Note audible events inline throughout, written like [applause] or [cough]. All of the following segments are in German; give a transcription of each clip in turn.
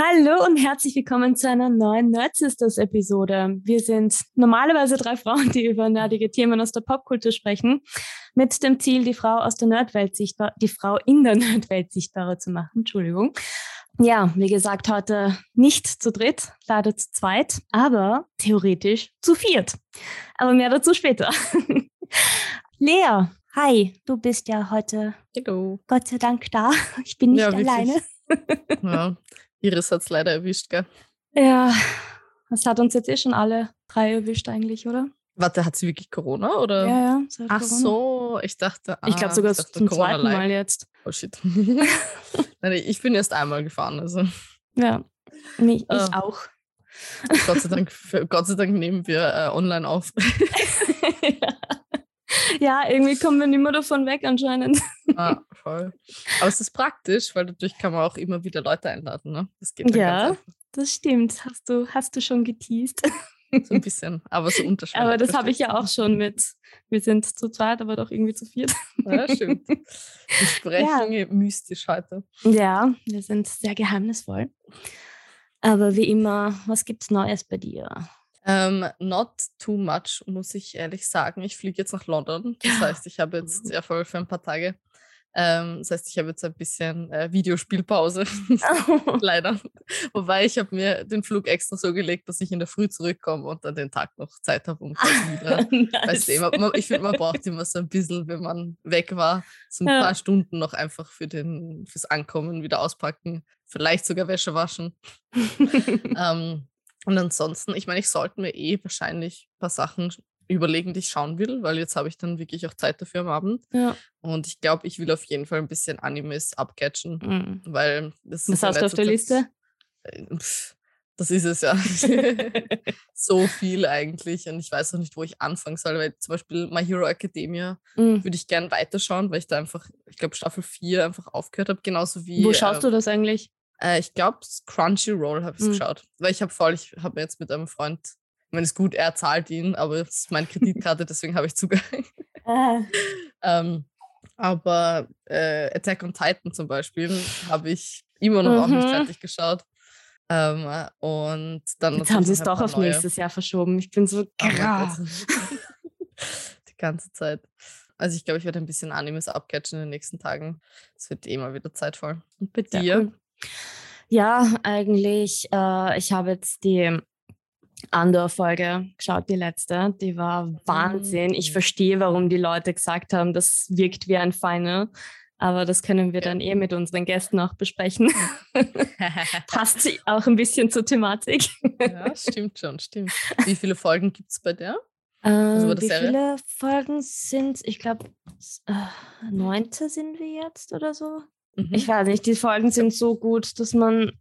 Hallo und herzlich willkommen zu einer neuen Nerd Sisters Episode. Wir sind normalerweise drei Frauen, die über nerdige Themen aus der Popkultur sprechen, mit dem Ziel, die Frau aus der Nerdwelt sichtbar, die Frau in der [laughs] Nerdwelt sichtbarer zu machen. Entschuldigung. Ja, wie gesagt, heute nicht zu dritt, leider zu zweit, aber theoretisch zu viert. Aber mehr dazu später. [laughs] Lea, hi, du bist ja heute Hallo. Gott sei Dank da. Ich bin nicht Ja, alleine. Ja, [laughs] Iris hat es leider erwischt, gell? Ja, das hat uns jetzt eh schon alle drei erwischt eigentlich, oder? Warte, hat sie wirklich Corona oder? Ja, ja. Ach Corona. so, ich dachte. Ich glaube ah, sogar dachte, zum Corona zweiten. Mal jetzt. Oh shit. [laughs] Nein, ich bin erst einmal gefahren, also Ja, nee, ich Ah. auch. Gott sei Dank, Gott sei Dank nehmen wir äh, online auf. [laughs] [laughs] ja, [laughs] irgendwie kommen wir nicht mehr davon weg anscheinend. ah, voll. Aber es ist praktisch, weil dadurch kann man auch immer wieder Leute einladen, ne? Das geht Ja. ganz Das stimmt, hast du, hast du schon geteased. So ein bisschen, aber so unterschiedlich. Aber das habe ich ja auch schon mit. Wir sind zu zweit, aber doch irgendwie zu viert. Ja, stimmt. Wir sprechen mystisch heute. Ja, wir sind sehr geheimnisvoll. Aber wie immer, was gibt's Neues bei dir? Ähm, not too much, muss ich ehrlich sagen. Ich fliege jetzt nach London. Das heißt, ich habe jetzt sehr voll für ein paar Tage. Ähm, das heißt, ich habe jetzt ein bisschen äh, Videospielpause. [laughs] [laughs] Leider. Wobei ich habe mir den Flug extra so gelegt, dass ich in der Früh zurückkomme und dann den Tag noch Zeit habe, um wieder. [laughs] Weißt du, man, ich finde, man braucht immer so ein bisschen, wenn man weg war, so ein Ja. paar Stunden noch einfach für den, fürs Ankommen wieder auspacken, vielleicht sogar Wäsche waschen. Ähm, und ansonsten, ich meine, ich sollte mir eh wahrscheinlich ein paar Sachen überlegen, die ich schauen will, weil jetzt habe ich dann wirklich auch Zeit dafür am Abend. ja. Und ich glaube, ich will auf jeden Fall ein bisschen Animes abcatchen, Mhm. weil das Was ist in hast du auf der Zeit- Liste? Äh, pff, Das ist es ja. [laughs] so viel eigentlich. Und ich weiß auch nicht, wo ich anfangen soll, weil zum Beispiel My Hero Academia Mhm. würde ich gern weiterschauen, weil ich da einfach, ich glaube, Staffel 4 einfach aufgehört habe, genauso wie. Wo schaust äh, du das eigentlich? Äh, ich glaube, Crunchyroll habe ich Mhm. geschaut. Weil ich habe voll, ich habe jetzt mit einem Freund, ich meine, es ist gut, er zahlt ihn, aber es ist meine [laughs] Kreditkarte, deswegen habe ich Zugang. Ah. [laughs] ähm, aber äh, Attack on Titan zum Beispiel habe ich immer noch auch nicht Mhm. fertig geschaut. Ähm, äh, und dann Jetzt haben sie es doch auf neue. nächstes Jahr verschoben. Ich bin so Oh krass. Gott. [laughs] Die ganze Zeit. Also ich glaube, ich werde ein bisschen Animes abcatchen in den nächsten Tagen. Es wird eh mal wieder zeitvoll. Und bei Sehr dir? cool. Ja, eigentlich, äh, ich habe jetzt die Andor-Folge geschaut, die letzte. Die war Wahnsinn. Ich verstehe, warum die Leute gesagt haben, das wirkt wie ein Final. Aber das können wir dann eh mit unseren Gästen auch besprechen. [laughs] Passt sie auch ein bisschen zur Thematik. ja, stimmt schon, stimmt. Wie viele Folgen gibt es bei der? Äh, bei der wie Serie? viele Folgen sind Ich glaube, äh, neunte sind wir jetzt oder so. Mhm. Ich weiß nicht, die Folgen sind so gut, dass man,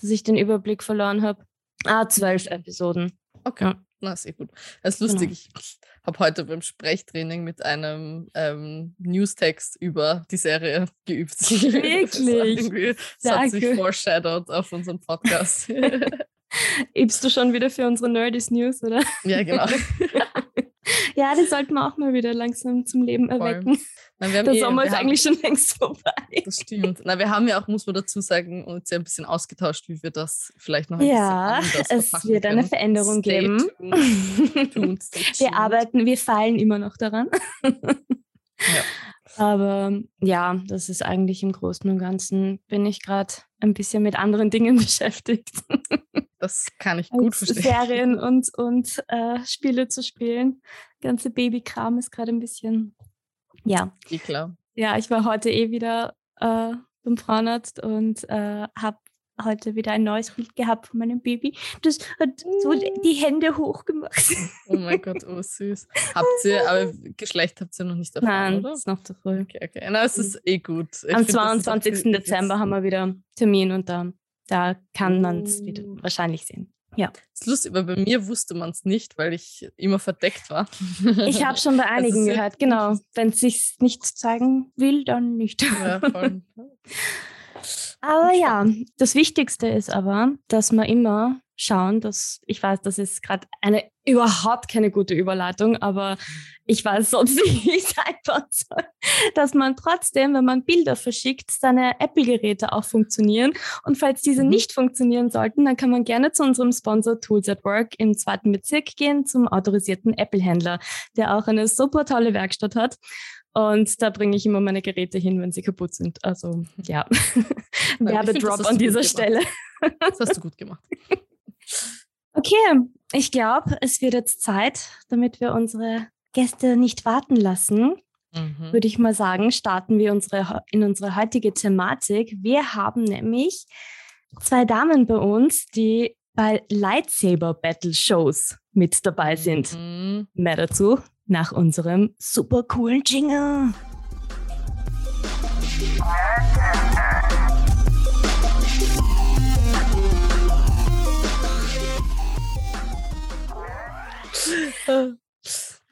dass ich den Überblick verloren habe. Ah, zwölf Episoden. Okay, Ja. na, sehr gut. Das ist lustig. Ich habe heute beim Sprechtraining mit einem ähm, Newstext über die Serie geübt. [laughs] Wirklich? Das hat sich foreshadowed auf unserem Podcast. [laughs] Übst du schon wieder für unsere Nerdies News, oder? ja, genau. [laughs] Ja, die sollten wir auch mal wieder langsam zum Leben Voll. erwecken. Na, Der eh- Sommer ist haben- eigentlich schon längst vorbei. Das stimmt. Na, wir haben ja auch, muss man dazu sagen, uns ja ein bisschen ausgetauscht, wie wir das vielleicht noch ein Ja, bisschen anders es verpacken wird eine können. Veränderung Stay geben. tuned, tuned, [laughs] Wir arbeiten, wir feilen immer noch daran. Ja. [laughs] Aber ja, das ist eigentlich im Großen und Ganzen, bin ich gerade ein bisschen mit anderen Dingen [laughs] beschäftigt. Das kann ich gut verstehen. Serien und, und äh, Spiele zu spielen. Ganze Babykram ist gerade ein bisschen. Ja, klar. ja, ich war heute eh wieder äh, beim Frauenarzt und äh, habe heute wieder ein neues Bild gehabt von meinem Baby. Das hat so die Hände hochgemacht. Oh mein Gott, oh süß. Habt ihr, aber Geschlecht habt ihr noch nicht erfahren, Nein, oder? ist noch zu früh. Okay, okay. Na, es ist eh gut. Ich Am find, das ist auch 22. die- Dezember haben wir wieder Termin und da, da kann man es wieder Oh. wahrscheinlich sehen. Ja. Das ist lustig, weil bei mir wusste man es nicht, weil ich immer verdeckt war. Ich habe schon bei [laughs] einigen gehört, genau. Wenn es sich nicht zeigen will, dann nicht. Ja, voll. [laughs] Aber ja, das Wichtigste ist aber, dass man immer schauen, dass ich weiß, das ist gerade eine überhaupt keine gute Überleitung, aber ich weiß sonst [laughs] nicht, wie ich es einbauen soll, dass man trotzdem, wenn man Bilder verschickt, seine Apple-Geräte auch funktionieren. Und falls diese mhm. nicht funktionieren sollten, dann kann man gerne zu unserem Sponsor Tools at Work im zweiten Bezirk gehen, zum autorisierten Apple-Händler, der auch eine super tolle Werkstatt hat. Und da bringe ich immer meine Geräte hin, wenn sie kaputt sind. Also ja, [laughs] [laughs] Werbedrop an dieser Stelle. Das hast du gut gemacht. [laughs] Okay, ich glaube, es wird jetzt Zeit, damit wir unsere Gäste nicht warten lassen. Mhm. Würde ich mal sagen, starten wir unsere, in unsere heutige Thematik. Wir haben nämlich zwei Damen bei uns, die bei Lightsaber Battle Shows mit dabei sind. Mhm. Mehr dazu nach unserem super coolen Jingle.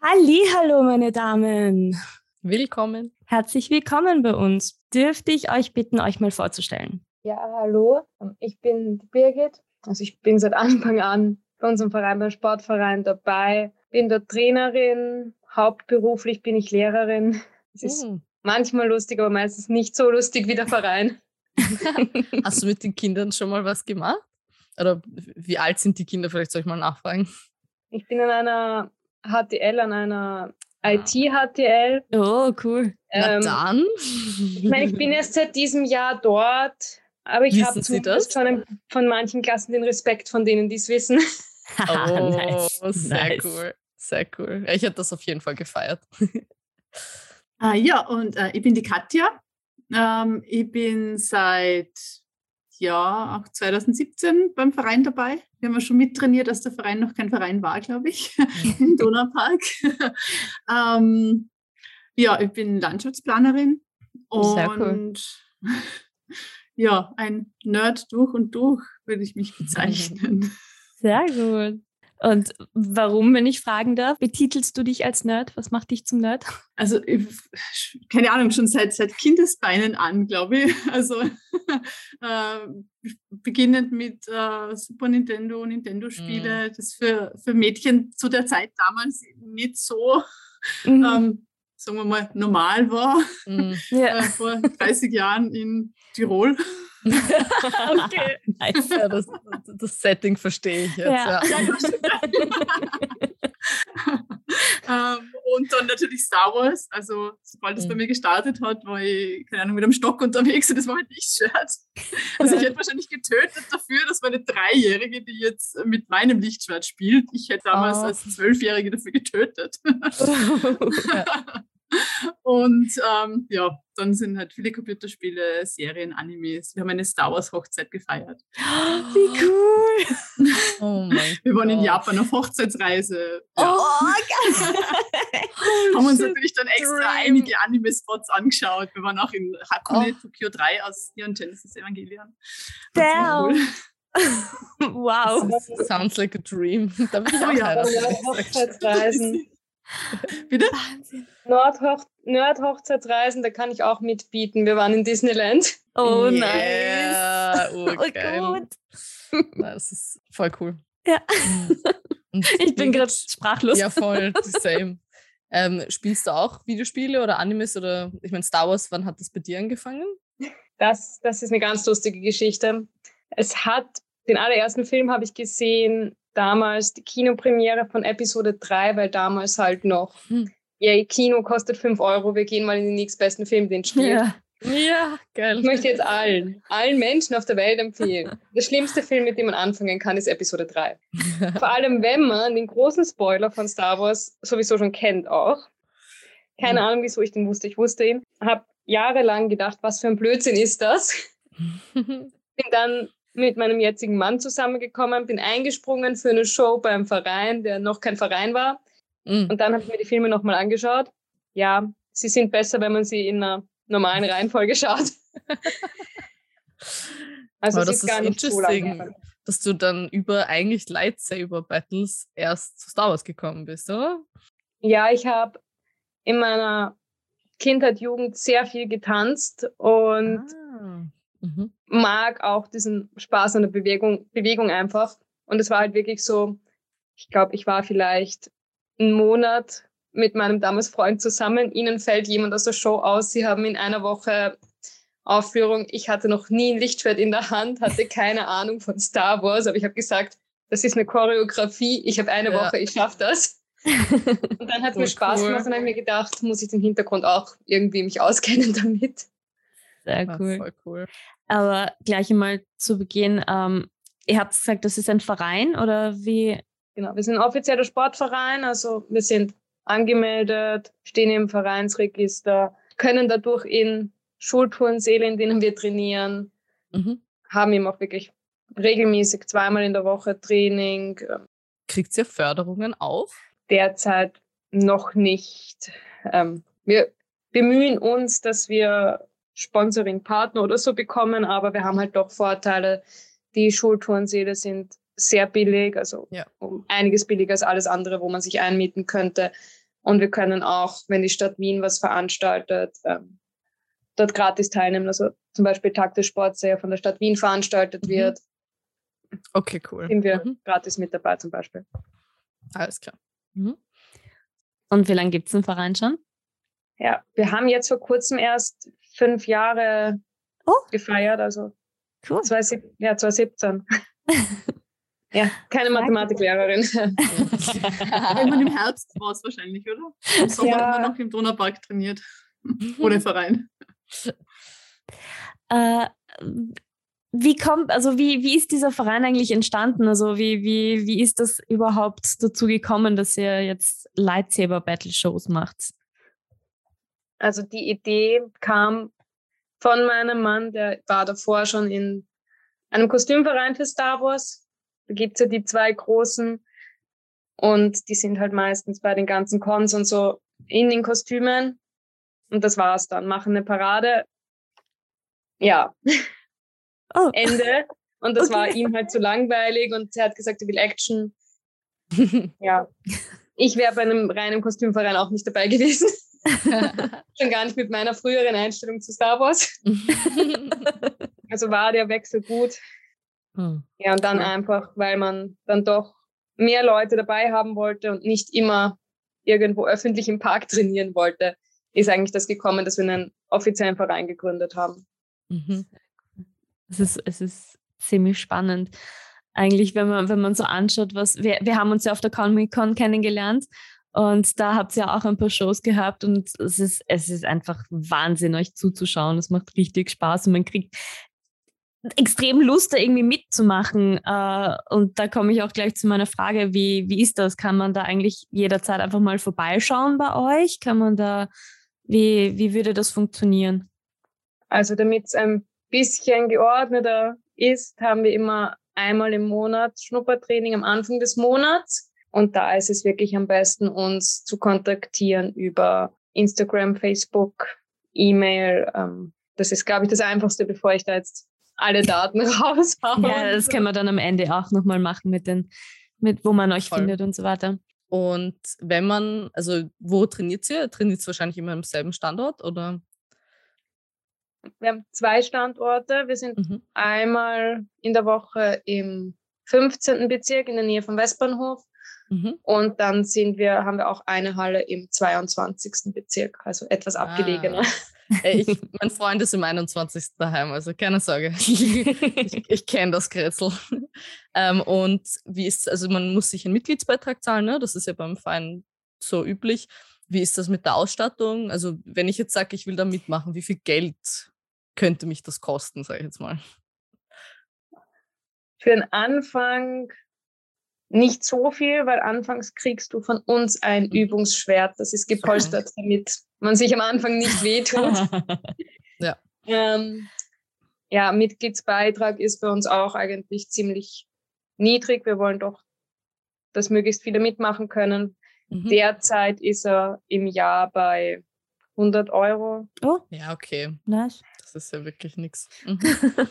Halli, hallo meine Damen. Willkommen. Herzlich willkommen bei uns. Dürfte ich euch bitten, euch mal vorzustellen? Ja, hallo. Ich bin Birgit. Also ich bin seit Anfang an bei unserem Verein, beim Sportverein dabei. Bin dort Trainerin. Hauptberuflich bin ich Lehrerin. Es ist mhm. manchmal lustig, aber meistens nicht so lustig wie der Verein. [laughs] Hast du mit den Kindern schon mal was gemacht? Oder wie alt sind die Kinder? Vielleicht soll ich mal nachfragen. Ich bin an einer HTL, an einer IT-HTL. Oh, cool. Ähm, Na dann. Ich meine, ich bin [laughs] erst seit diesem Jahr dort, aber ich habe zumindest von, von manchen Klassen den Respekt von denen, die es wissen. [laughs] oh, nice. sehr nice. cool. Sehr cool. Ich hätte das auf jeden Fall gefeiert. ah, ja, und äh, ich bin die Katja. Ähm, ich bin seit ja, auch 2017 beim Verein dabei. Wir haben ja schon mittrainiert, dass der Verein noch kein Verein war, glaube ich, [laughs] im Donaupark. [laughs] ähm, ja, ich bin Landschaftsplanerin und cool. ja, ein Nerd durch und durch, würde ich mich [laughs] bezeichnen. Sehr gut. Und warum, wenn ich fragen darf, betitelst du dich als Nerd? Was macht dich zum Nerd? Also, keine Ahnung, schon seit, seit Kindesbeinen an, glaube ich. [laughs] Also, äh, beginnend mit äh, Super Nintendo, Nintendo-Spiele, mhm. das für, für Mädchen zu der Zeit damals nicht so, mhm. ähm, sagen wir mal, normal war. Mhm. [laughs] Ja. Äh, vor 30 Jahren in Tirol. [laughs] okay. Nice. Ja, das, das, Setting verstehe ich jetzt. Ja. Ja. [laughs] ähm, und dann natürlich Star Wars. Also, sobald es mhm. bei mir gestartet hat, war ich, keine Ahnung, mit einem Stock unterwegs und das war halt nicht Lichtschwert. Also, ich hätte wahrscheinlich getötet dafür, dass meine Dreijährige, die jetzt mit meinem Lichtschwert spielt, ich hätte damals oh. als Zwölfjährige dafür getötet. ja. Und ähm, ja, dann sind halt viele Computerspiele, Serien, Animes. Wir haben eine Star Wars Hochzeit gefeiert. Wie cool! [laughs] Oh mein Wir waren in Japan auf Hochzeitsreise. Ja. Oh, geil! haben uns natürlich dann extra Dream. einige Anime-Spots angeschaut. Wir waren auch in Hakone, oh. Tokyo 3 aus Neon Genesis Evangelion. Damn! [laughs] wow. Sounds like a dream. [laughs] Da bin ich auch oh, ja. Hochzeitsreisen. [laughs] Bitte? Wahnsinn. Nordhoch Nerd-Hochzeitsreisen, da kann ich auch mitbieten. Wir waren in Disneyland. Oh, yeah. nice. Oh, oh gut. Das ist voll cool. Ja. Und [laughs] ich bin gerade sprachlos. Ja, voll. [laughs] Same. Ähm, spielst du auch Videospiele oder Animes oder ich meine Star Wars, wann hat das bei dir angefangen? Das, das ist eine ganz lustige Geschichte. Es hat, den allerersten Film habe ich gesehen damals die Kinopremiere von Episode 3, weil damals halt noch, hm. ja, Kino kostet 5 Euro, wir gehen mal in den nächstbesten Film, den spielt. Ja. ja, geil. Ich möchte jetzt allen, allen Menschen auf der Welt empfehlen. Der schlimmste Film, mit dem man anfangen kann, ist Episode 3. [laughs] Vor allem, wenn man den großen Spoiler von Star Wars sowieso schon kennt auch. Keine hm. Ahnung, wieso ich den wusste. Ich wusste ihn. Habe jahrelang gedacht, was für ein Blödsinn ist das? [laughs] Bin dann mit meinem jetzigen Mann zusammengekommen, bin eingesprungen für eine Show beim Verein, der noch kein Verein war. Mhm. Und dann habe ich mir die Filme nochmal angeschaut. Ja, sie sind besser, wenn man sie in einer normalen Reihenfolge schaut. [laughs] also Aber es ist, ist gar nicht so lange. Dass du dann über eigentlich Lightsaber Battles erst zu Star Wars gekommen bist, oder? Ja, ich habe in meiner Kindheit, Jugend sehr viel getanzt und ah. Mhm. Mag auch diesen Spaß an der Bewegung, Bewegung einfach. Und es war halt wirklich so, ich glaube, ich war vielleicht einen Monat mit meinem damals Freund zusammen. Ihnen fällt jemand aus der Show aus. Sie haben in einer Woche Aufführung. Ich hatte noch nie ein Lichtschwert in der Hand, hatte keine Ahnung von Star Wars, aber ich habe gesagt, das ist eine Choreografie. Ich habe eine ja. Woche, ich schaffe das. [laughs] Und dann hat es mir Spaß cool. gemacht und habe mir gedacht, muss ich den Hintergrund auch irgendwie mich auskennen [laughs] damit. Sehr cool. Voll cool. Aber gleich einmal zu Beginn, ähm, ihr habt gesagt, das ist ein Verein oder wie? Genau, wir sind ein offizieller Sportverein, also wir sind angemeldet, stehen im Vereinsregister, können dadurch in Schultouren sehen, in denen wir trainieren, mhm. haben eben auch wirklich regelmäßig zweimal in der Woche Training. Kriegt ihr Förderungen auch? Derzeit noch nicht. Ähm, wir bemühen uns, dass wir Sponsoring-Partner oder so bekommen, aber wir haben halt doch Vorteile. Die Schultourensäle sind sehr billig, also ja. um einiges billiger als alles andere, wo man sich einmieten könnte. Und wir können auch, wenn die Stadt Wien was veranstaltet, ähm, dort gratis teilnehmen. Also zum Beispiel Tag des Sports, der ja von der Stadt Wien veranstaltet mhm. wird. Okay, cool. Sind wir mhm. gratis mit dabei zum Beispiel. Alles klar. Mhm. Und wie lange gibt es den Verein schon? Ja, wir haben jetzt vor kurzem erst fünf Jahre oh. gefeiert, also cool. zwei, ja, 2017. [laughs] ja, keine Mathematiklehrerin. [laughs] Irgendwann im Herbst war es wahrscheinlich, oder? Im Sommer ja. haben wir noch im Donaupark trainiert. Ohne Verein. Äh, wie kommt, also wie, wie ist dieser Verein eigentlich entstanden? Also wie, wie, wie ist das überhaupt dazu gekommen, dass ihr jetzt Lightsaber-Battle-Shows macht? Also die Idee kam von meinem Mann, der war davor schon in einem Kostümverein für Star Wars. Da gibt es ja die zwei großen und die sind halt meistens bei den ganzen Cons und so in den Kostümen. Und das war's dann. Machen eine Parade. Ja. Oh. Ende. Und das okay. war ihm halt zu langweilig und er hat gesagt, er will Action. [laughs] ja. Ich wäre bei einem reinen Kostümverein auch nicht dabei gewesen. [laughs] Schon gar nicht mit meiner früheren Einstellung zu Star Wars. [laughs] also war der Wechsel gut. Hm. Ja, und dann ja. einfach, weil man dann doch mehr Leute dabei haben wollte und nicht immer irgendwo öffentlich im Park [laughs] trainieren wollte, ist eigentlich das gekommen, dass wir einen offiziellen Verein gegründet haben. Mhm. Es, ist, es ist ziemlich spannend. Eigentlich, wenn man, wenn man so anschaut, was wir, wir haben uns ja auf der Comic Con kennengelernt und da habt ihr auch ein paar Shows gehabt und es ist, es ist einfach Wahnsinn, euch zuzuschauen. Es macht richtig Spaß und man kriegt extrem Lust, da irgendwie mitzumachen. Äh, und da komme ich auch gleich zu meiner Frage, wie, wie ist das? Kann man da eigentlich jederzeit einfach mal vorbeischauen bei euch? Kann man da wie, wie würde das funktionieren? Also damit es ein bisschen geordneter ist, haben wir immer einmal im Monat Schnuppertraining am Anfang des Monats. Und da ist es wirklich am besten, uns zu kontaktieren über Instagram, Facebook, E-Mail. Ähm, das ist, glaube ich, das Einfachste, bevor ich da jetzt alle Daten [laughs] raus habe. Ja, das können wir dann am Ende auch nochmal machen mit den, mit wo man euch Voll. findet und so weiter. Und wenn man, also wo trainiert ihr? Trainiert ihr wahrscheinlich immer am selben Standort oder? Wir haben zwei Standorte. Wir sind mhm. einmal in der Woche im 15. Bezirk in der Nähe vom Westbahnhof. Mhm. Und dann sind wir, haben wir auch eine Halle im 22. Bezirk, also etwas ah. abgelegener. [laughs] Ich, mein Freund ist im 21. daheim, also keine Sorge. [laughs] ich, ich kenne das Kretzel. Ähm, und wie ist, also man muss sich einen Mitgliedsbeitrag zahlen, ne? das ist ja beim Verein so üblich. Wie ist das mit der Ausstattung? Also wenn ich jetzt sage, ich will da mitmachen, wie viel Geld könnte mich das kosten, sage ich jetzt mal? Für den Anfang nicht so viel, weil anfangs kriegst du von uns ein mhm. Übungsschwert. Das ist gepolstert, damit man sich am Anfang nicht [laughs] wehtut. ja. Ähm, ja, Mitgliedsbeitrag ist bei uns auch eigentlich ziemlich niedrig. Wir wollen doch, dass möglichst viele mitmachen können. Mhm. Derzeit ist er im Jahr bei 100 Euro. Oh. Ja, okay. Nice. Das ist ja wirklich nichts. Mhm.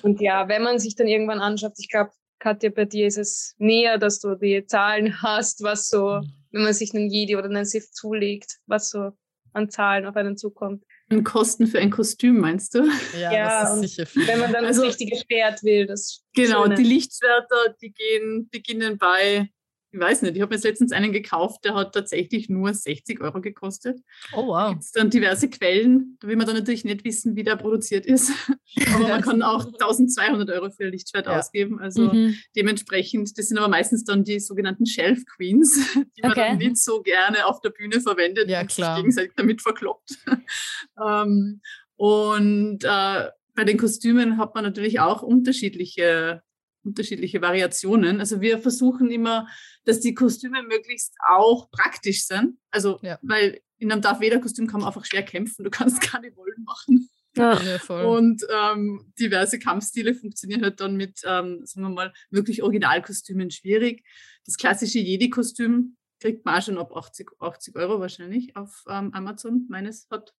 Und ja, wenn man sich dann irgendwann anschaut, ich glaube, Katja, bei dir ist es näher, dass du die Zahlen hast, was so, mhm. wenn man sich einen Jedi oder einen Sith zulegt, was so an Zahlen auf einen zukommt. Kosten für ein Kostüm, meinst du? Ja, ja das ist sicher viel. Wenn man dann also, das richtige Schwert will, das Genau, Schöne. die Lichtschwerter, die gehen, beginnen bei ich weiß nicht, ich habe mir letztens einen gekauft, der hat tatsächlich nur 60 Euro gekostet. Oh wow. Gibt dann diverse Quellen, da will man dann natürlich nicht wissen, wie der produziert ist. [laughs] aber man kann auch 1200 Euro für ein Lichtschwert ja. ausgeben. Also mhm. dementsprechend, das sind aber meistens dann die sogenannten Shelf Queens, [laughs] die man dann nicht so gerne auf der Bühne verwendet ja, und klar. sich gegenseitig damit verkloppt. [laughs] ähm, und äh, bei den Kostümen hat man natürlich auch unterschiedliche unterschiedliche Variationen. Also wir versuchen immer, dass die Kostüme möglichst auch praktisch sind. Also, ja. weil in einem Darth Vader-Kostüm kann man einfach schwer kämpfen. Du kannst [laughs] keine Wollen machen. Ja. und ähm, diverse Kampfstile funktionieren halt dann mit, ähm, sagen wir mal, wirklich Originalkostümen schwierig. Das klassische Jedi-Kostüm kriegt man auch schon ab 80, 80 Euro wahrscheinlich auf ähm, Amazon. Meines hat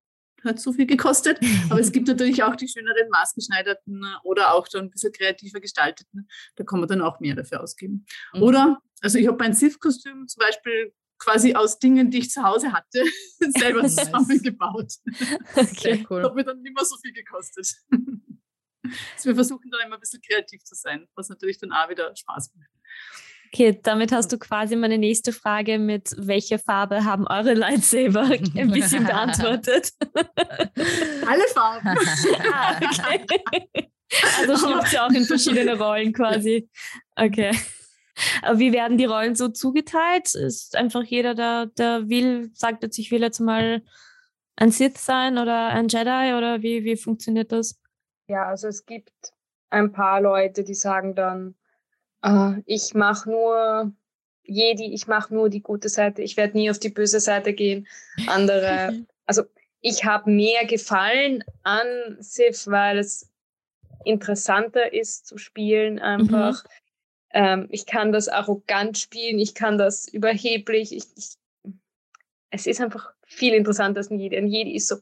hat so viel gekostet. Aber es gibt [laughs] natürlich auch die schöneren maßgeschneiderten oder auch schon ein bisschen kreativer gestalteten. Da kann man dann auch mehr dafür ausgeben. Mhm. Oder, also ich habe mein Sith-Kostüm zum Beispiel quasi aus Dingen, die ich zu Hause hatte, [laughs] selber [laughs] zusammengebaut. Okay, cool. Hat mir dann nicht mehr so viel gekostet. also wir versuchen da immer ein bisschen kreativ zu sein, was natürlich dann auch wieder Spaß macht. Okay, damit hast du quasi meine nächste Frage mit welcher Farbe haben eure Lightsaber [laughs] ein bisschen beantwortet. [laughs] Alle Farben. ah, okay. Also schlüpft ja auch in verschiedene Rollen quasi. Okay. Aber wie werden die Rollen so zugeteilt? Ist einfach jeder, der, der will, sagt jetzt, ich will jetzt mal ein Sith sein oder ein Jedi oder wie, wie funktioniert das? Ja, also es gibt ein paar Leute, die sagen dann, uh, ich mache nur Jedi, ich mache nur die gute Seite, ich werde nie auf die böse Seite gehen. Andere, [laughs] also ich habe mehr Gefallen an Sif, weil es interessanter ist zu spielen einfach. Mhm. Ähm, ich kann das arrogant spielen, ich kann das überheblich. Ich, ich, es ist einfach viel interessanter als ein Jedi. Ein Jedi ist so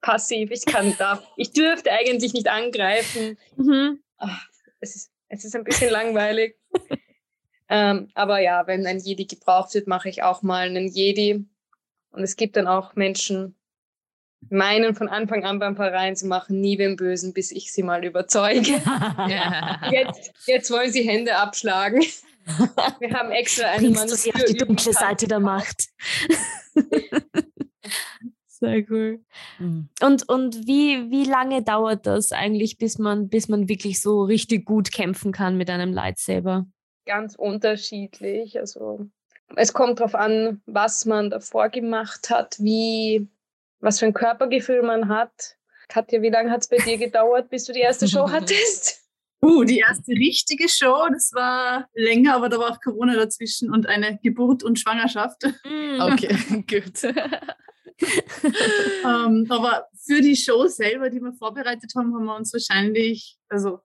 passiv, ich kann da, ich dürfte eigentlich nicht angreifen. Mhm. Ach, es ist es ist ein bisschen [laughs] langweilig. ähm, aber ja, wenn ein Jedi gebraucht wird, mache ich auch mal einen Jedi. Und es gibt dann auch Menschen, meinen von Anfang an beim Verein, sie machen nie den Bösen, bis ich sie mal überzeuge. [laughs] [laughs] jetzt, jetzt wollen sie Hände abschlagen. Wir haben extra eine Bringst du sie auf die dunkle Seite der Macht. Sehr cool. Mhm. Und, und wie, wie lange dauert das eigentlich, bis man, bis man wirklich so richtig gut kämpfen kann mit einem Lightsaber? Ganz unterschiedlich. Also es kommt darauf an, was man davor gemacht hat, wie, was für ein Körpergefühl man hat. Katja, wie lange hat es bei dir gedauert, bis du die erste Show [laughs] hattest? Uh, die erste richtige Show, das war länger, aber da war auch Corona dazwischen und eine Geburt und Schwangerschaft. Mm. [laughs] Okay, [laughs] gut [laughs] ähm, aber für die Show selber, die wir vorbereitet haben, haben wir uns wahrscheinlich, also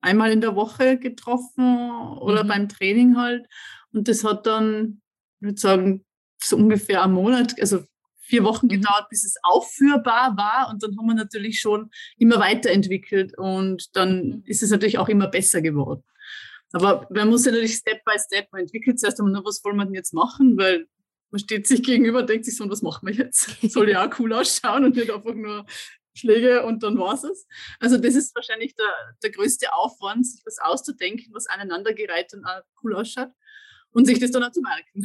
einmal in der Woche getroffen oder mhm. beim Training halt. Und das hat dann, ich würde sagen, so ungefähr einen Monat, also vier Wochen mhm. gedauert, bis es aufführbar war. Und dann haben wir natürlich schon immer weiterentwickelt und dann mhm. ist es natürlich auch immer besser geworden. Aber man muss ja natürlich Step by Step, man entwickelt zuerst einmal, was wollen wir denn jetzt machen, weil man steht sich gegenüber, denkt sich so, was machen wir jetzt? Soll ja auch cool ausschauen und nicht einfach nur Schläge und dann war es. Also das ist wahrscheinlich der, der größte Aufwand, sich was auszudenken, was aneinandergereiht und auch cool ausschaut und sich das dann auch zu merken.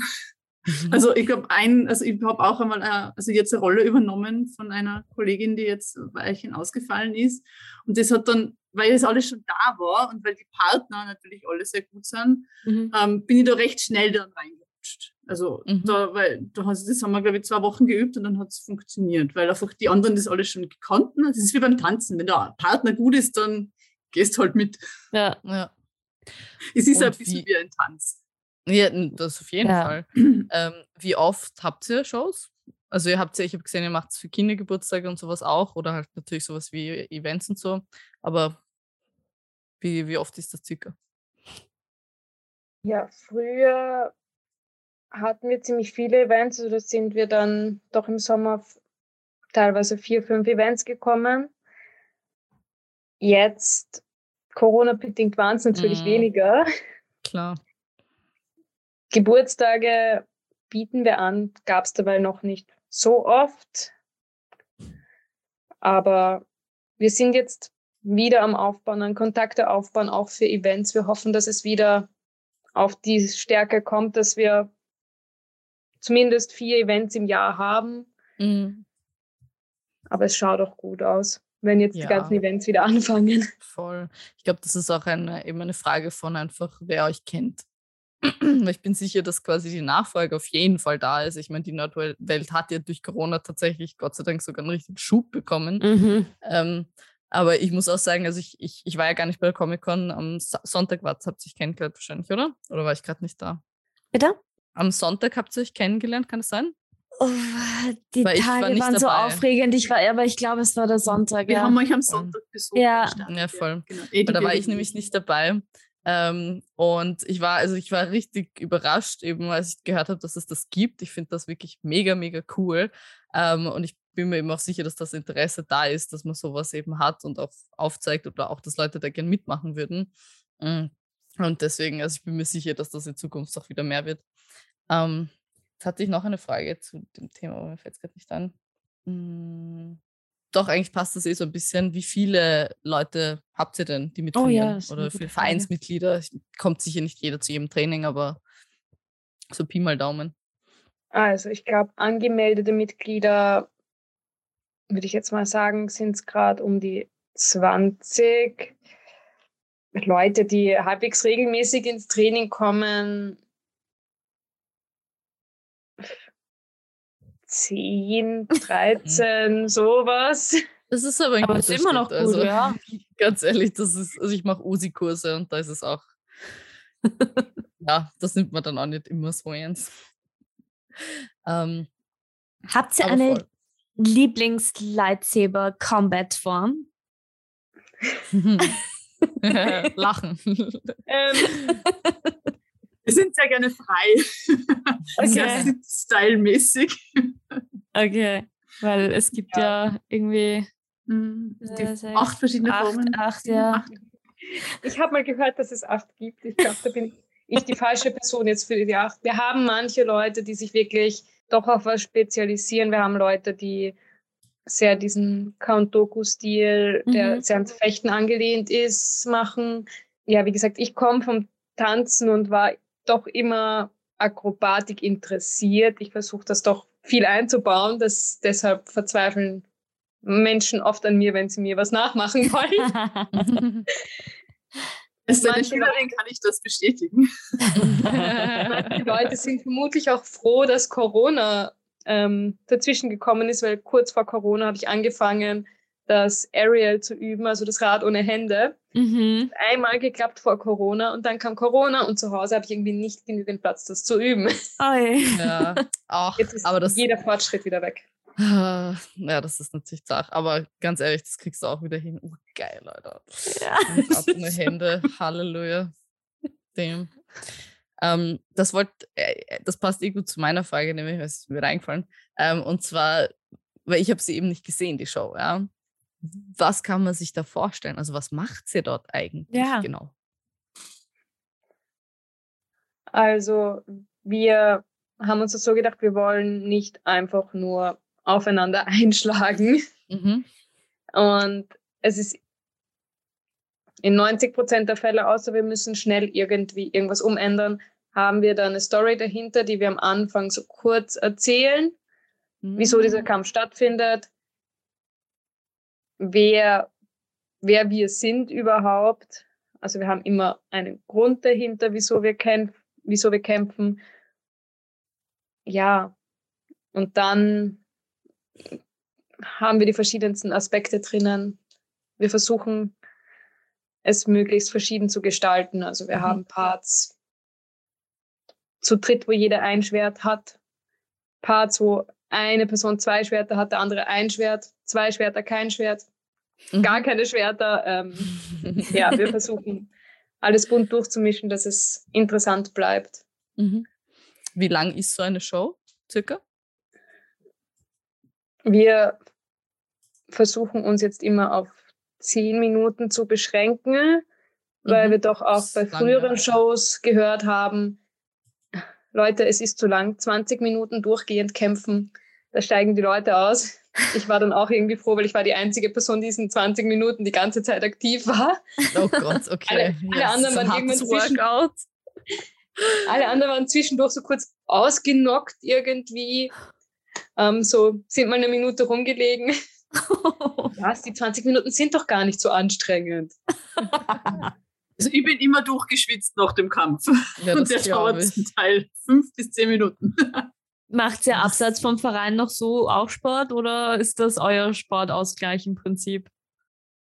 Mhm. Also ich glaube, ein, also ich habe auch einmal eine, also jetzt eine Rolle übernommen von einer Kollegin, die jetzt Weichen ausgefallen ist. Und das hat dann, weil das alles schon da war und weil die Partner natürlich alle sehr gut sind, mhm. ähm, bin ich da recht schnell dann gerutscht. Also mhm. da, weil da hast, das haben wir, glaube ich, zwei Wochen geübt und dann hat es funktioniert, weil einfach die anderen das alles schon gekannt haben. Das ist wie beim Tanzen. Wenn der Partner gut ist, dann gehst halt mit. Ja, ja. Es ist und ein bisschen wie, wie ein Tanz. Ja, das auf jeden ja. Fall. ähm, wie oft habt ihr Shows? Also ihr habt ja, ich habe gesehen, ihr macht es für Kindergeburtstage und sowas auch oder halt natürlich sowas wie Events und so. Aber wie, wie oft ist das circa? Ja, früher hatten wir ziemlich viele Events. Also da sind wir dann doch im Sommer teilweise vier, fünf Events gekommen. Jetzt, Corona-bedingt, waren es natürlich mm. weniger. Klar. Geburtstage bieten wir an, gab es dabei noch nicht so oft. Aber wir sind jetzt wieder am Aufbauen, an Kontakte aufbauen, auch für Events. Wir hoffen, dass es wieder auf die Stärke kommt, dass wir zumindest vier Events im Jahr haben. Mhm. Aber es schaut auch gut aus, wenn jetzt ja. die ganzen Events wieder [laughs] anfangen. Voll. Ich glaube, das ist auch eine, eben eine Frage von einfach, wer euch kennt. [clears throat] ich bin sicher, dass quasi die Nachfolge auf jeden Fall da ist. Ich meine, die Nordwelt hat ja durch Corona tatsächlich Gott sei Dank sogar einen richtigen Schub bekommen. Mhm. Ähm, aber ich muss auch sagen, also ich, ich, ich war ja gar nicht bei der Comic-Con. Am Sonntag war habt ihr euch kennengelernt wahrscheinlich, oder? Oder war ich gerade nicht da? Bitte? Am Sonntag habt ihr euch kennengelernt, kann es sein? Oh, die Weil Tage war waren so aufregend. Ich war, aber ich glaube, es war der Sonntag. Wir ja. haben euch am Sonntag besucht. Ja, ja voll. Genau. Da war ich nämlich nicht dabei. Ähm, und ich war, also ich war richtig überrascht, eben als ich gehört habe, dass es das gibt. Ich finde das wirklich mega, mega cool. Ähm, und ich bin mir eben auch sicher, dass das Interesse da ist, dass man sowas eben hat und auch aufzeigt oder auch, dass Leute da gerne mitmachen würden. Mm. Und deswegen, also ich bin mir sicher, dass das in Zukunft auch wieder mehr wird. Ähm, jetzt hatte ich noch eine Frage zu dem Thema, aber mir fällt es gerade nicht an. Hm doch, eigentlich passt das eh so ein bisschen. Wie viele Leute habt ihr denn, die mittrainieren? Oh ja, Oder für Vereinsmitglieder? Kommt sicher nicht jeder zu jedem Training, aber so Pi mal Daumen. Also ich glaube, angemeldete Mitglieder, würde ich jetzt mal sagen, sind es gerade um die 20. Leute, die halbwegs regelmäßig ins Training kommen, 10, 13, [laughs] sowas. Das ist aber, aber ist immer noch gut, also, ja. [laughs] Ganz ehrlich, das ist, also ich mache USI-Kurse und da ist es auch, [laughs] ja, das nimmt man dann auch nicht immer so ernst. Ähm, Habt ihr eine Lieblings-Lightsaber-Combat-Form? Lachen. Ähm, wir sind sehr gerne frei. [laughs] Okay. Stylmäßig. Okay, weil es gibt ja, ja irgendwie mhm. acht verschiedene acht, Formen. Acht, ja. Ich habe mal gehört, dass es acht gibt. Ich glaube, da bin ich die falsche Person jetzt für die acht. Wir haben manche Leute, die sich wirklich doch auf was spezialisieren. Wir haben Leute, die sehr diesen Count Doku-Stil, der mhm. sehr ans Fechten angelehnt ist, machen. Ja, wie gesagt, ich komme vom Tanzen und war doch immer Akrobatik interessiert. Ich versuche das doch viel einzubauen. Das, deshalb verzweifeln Menschen oft an mir, wenn sie mir was nachmachen [laughs] wollen. [laughs] Als deine Schülerin kann ich das bestätigen. [laughs] Die Leute sind vermutlich auch froh, dass Corona ähm, dazwischen gekommen ist, weil kurz vor Corona habe ich angefangen, das Aerial zu üben, also das Rad ohne Hände. Mhm. Einmal geklappt vor Corona und dann kam Corona und zu Hause habe ich irgendwie nicht genügend Platz, das zu üben. Oh ja, auch. Jetzt ist aber das, jeder Fortschritt wieder weg. Ja, das ist natürlich zart. Aber ganz ehrlich, das kriegst du auch wieder hin. Oh, geil, Leute. Ja. Rad ohne Hände. Halleluja. Dem. Ähm, das, wollt, äh, das passt eh gut zu meiner Frage, nämlich, was ist mir reingefallen. Ähm, und zwar, weil ich habe sie eben nicht gesehen, die Show, ja was kann man sich da vorstellen? Also was macht sie dort eigentlich ja. genau? Also wir haben uns das so gedacht, wir wollen nicht einfach nur aufeinander [laughs] einschlagen. Mhm. Und es ist in 90 Prozent der Fälle, außer wir müssen schnell irgendwie irgendwas umändern, haben wir da eine Story dahinter, die wir am Anfang so kurz erzählen, mhm. wieso dieser mm. Kampf stattfindet, wer, wer wir sind überhaupt. Also wir haben immer einen Grund dahinter, wieso wir, kämpf wieso wir kämpfen. Ja, und dann haben wir die verschiedensten Aspekte drinnen. Wir versuchen es möglichst verschieden zu gestalten. Also wir mhm. haben Parts zu dritt, wo jeder ein Schwert hat. Parts, wo eine Person zwei Schwerter hat, der andere ein Schwert, zwei Schwerter, kein Schwert, mhm. gar keine Schwerter. Ähm, [laughs] ja, wir versuchen alles bunt durchzumischen, dass es interessant bleibt. Mhm. Wie lang ist so eine Show circa? Wir versuchen uns jetzt immer auf zehn Minuten zu beschränken, weil mhm. wir doch auch bei früheren Shows gehört haben, Leute, es ist zu lang, 20 Minuten durchgehend kämpfen da steigen die Leute aus. Ich war dann auch irgendwie froh, weil ich war die einzige Person, die in 20 Minuten die ganze Zeit aktiv war. Oh Gott, okay. Alle, alle yes, anderen waren irgendwann zwischen, alle anderen waren zwischendurch so kurz ausgenockt irgendwie. Ähm, so sind mal eine Minute rumgelegen. [laughs] Was? Die 20 Minuten sind doch gar nicht so anstrengend. [laughs] Also ich bin immer durchgeschwitzt nach dem Kampf. Ja, [laughs] Und der dauert zum Teil fünf bis zehn Minuten. [laughs] Macht ihr abseits vom Verein noch so auch Sport oder ist das euer Sportausgleich im Prinzip?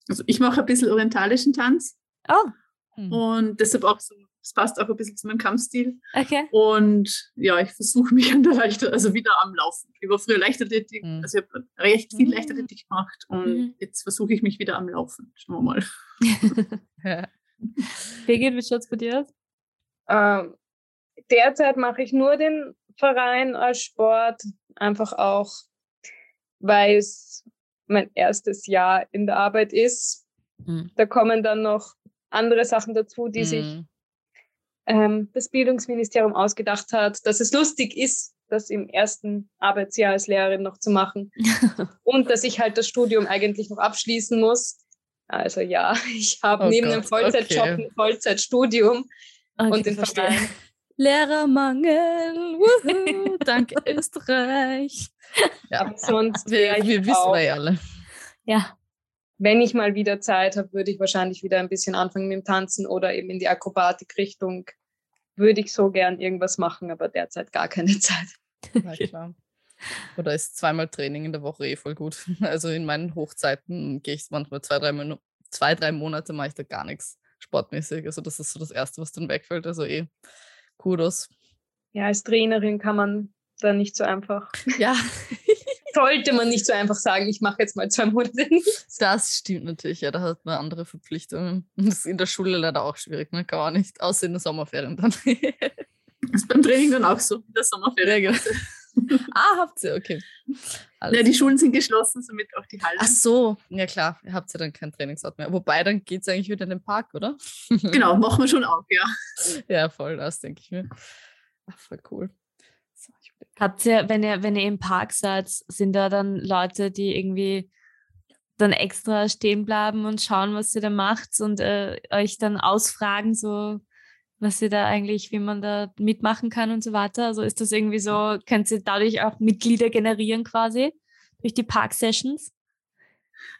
Also ich mache ein bisschen orientalischen Tanz. Oh. Hm. Und deshalb auch so, es passt auch ein bisschen zu meinem Kampfstil. Okay. Und ja, ich versuche mich an der Leichter, also wieder am Laufen. Ich war früher Leichtathletik, mhm. also ich habe recht viel hm. Leichtathletik gemacht und mhm. jetzt versuche ich mich wieder am Laufen. Schauen wir mal. [laughs] Birgit, wie schaut es bei dir aus? Ähm, derzeit mache ich nur den Verein als Sport, einfach auch, weil es mein erstes Jahr in der Arbeit ist. Mhm. Da kommen dann noch andere Sachen dazu, die mhm. sich ähm, das Bildungsministerium ausgedacht hat, dass es lustig ist, das im ersten Arbeitsjahr als Lehrerin noch zu machen [laughs] und dass ich halt das Studium eigentlich noch abschließen muss. Also ja, [laughs] ich habe oh neben Gott, dem Vollzeitjob okay. ein Vollzeitstudium okay, und den Verein. Lehrermangel, [laughs] danke Österreich. Ja, sonst wir, wir wissen wir ja alle. Ja. Wenn ich mal wieder Zeit habe, würde ich wahrscheinlich wieder ein bisschen anfangen mit dem Tanzen oder eben in die Akrobatik-Richtung. Würde ich so gern irgendwas machen, aber derzeit gar keine [laughs] Zeit. Na klar. Oder ist zweimal Training in der Woche eh voll gut. [laughs] Also in meinen Hochzeiten gehe ich manchmal zwei, drei, Minu zwei, drei Monate mache ich da gar nichts sportmäßig. Also das ist so das Erste, was dann wegfällt. Also eh Kudos. Ja, als Trainerin kann man da nicht so einfach. [laughs] Ja. [laughs] Sollte man nicht so einfach sagen, ich mache jetzt mal zwei Monate nichts. Das stimmt natürlich, ja, da hat man andere Verpflichtungen. Das ist in der Schule leider auch schwierig, ne? Kann man nicht, außer in der Sommerferien dann. Das ist beim Training dann auch so, in der Sommerferien. Ja, genau. Ah, habt ihr, okay. Alles ja, die Schulen sind geschlossen, somit auch die Halle. Ach so, ja klar, ihr habt ja dann keinen Trainingsort mehr. Wobei, dann geht es eigentlich wieder in den Park, oder? [laughs] Genau, machen wir schon auch, ja. Ja, voll, das denke ich mir. Ach, voll cool. So, habt ihr, wenn ihr, wenn ihr im Park seid, sind da dann Leute, die irgendwie dann extra stehen bleiben und schauen, was ihr da macht und äh, euch dann ausfragen, so was ihr da eigentlich, wie man da mitmachen kann und so weiter. Also ist das irgendwie so, könnt ihr dadurch auch Mitglieder generieren quasi durch die Park-Sessions?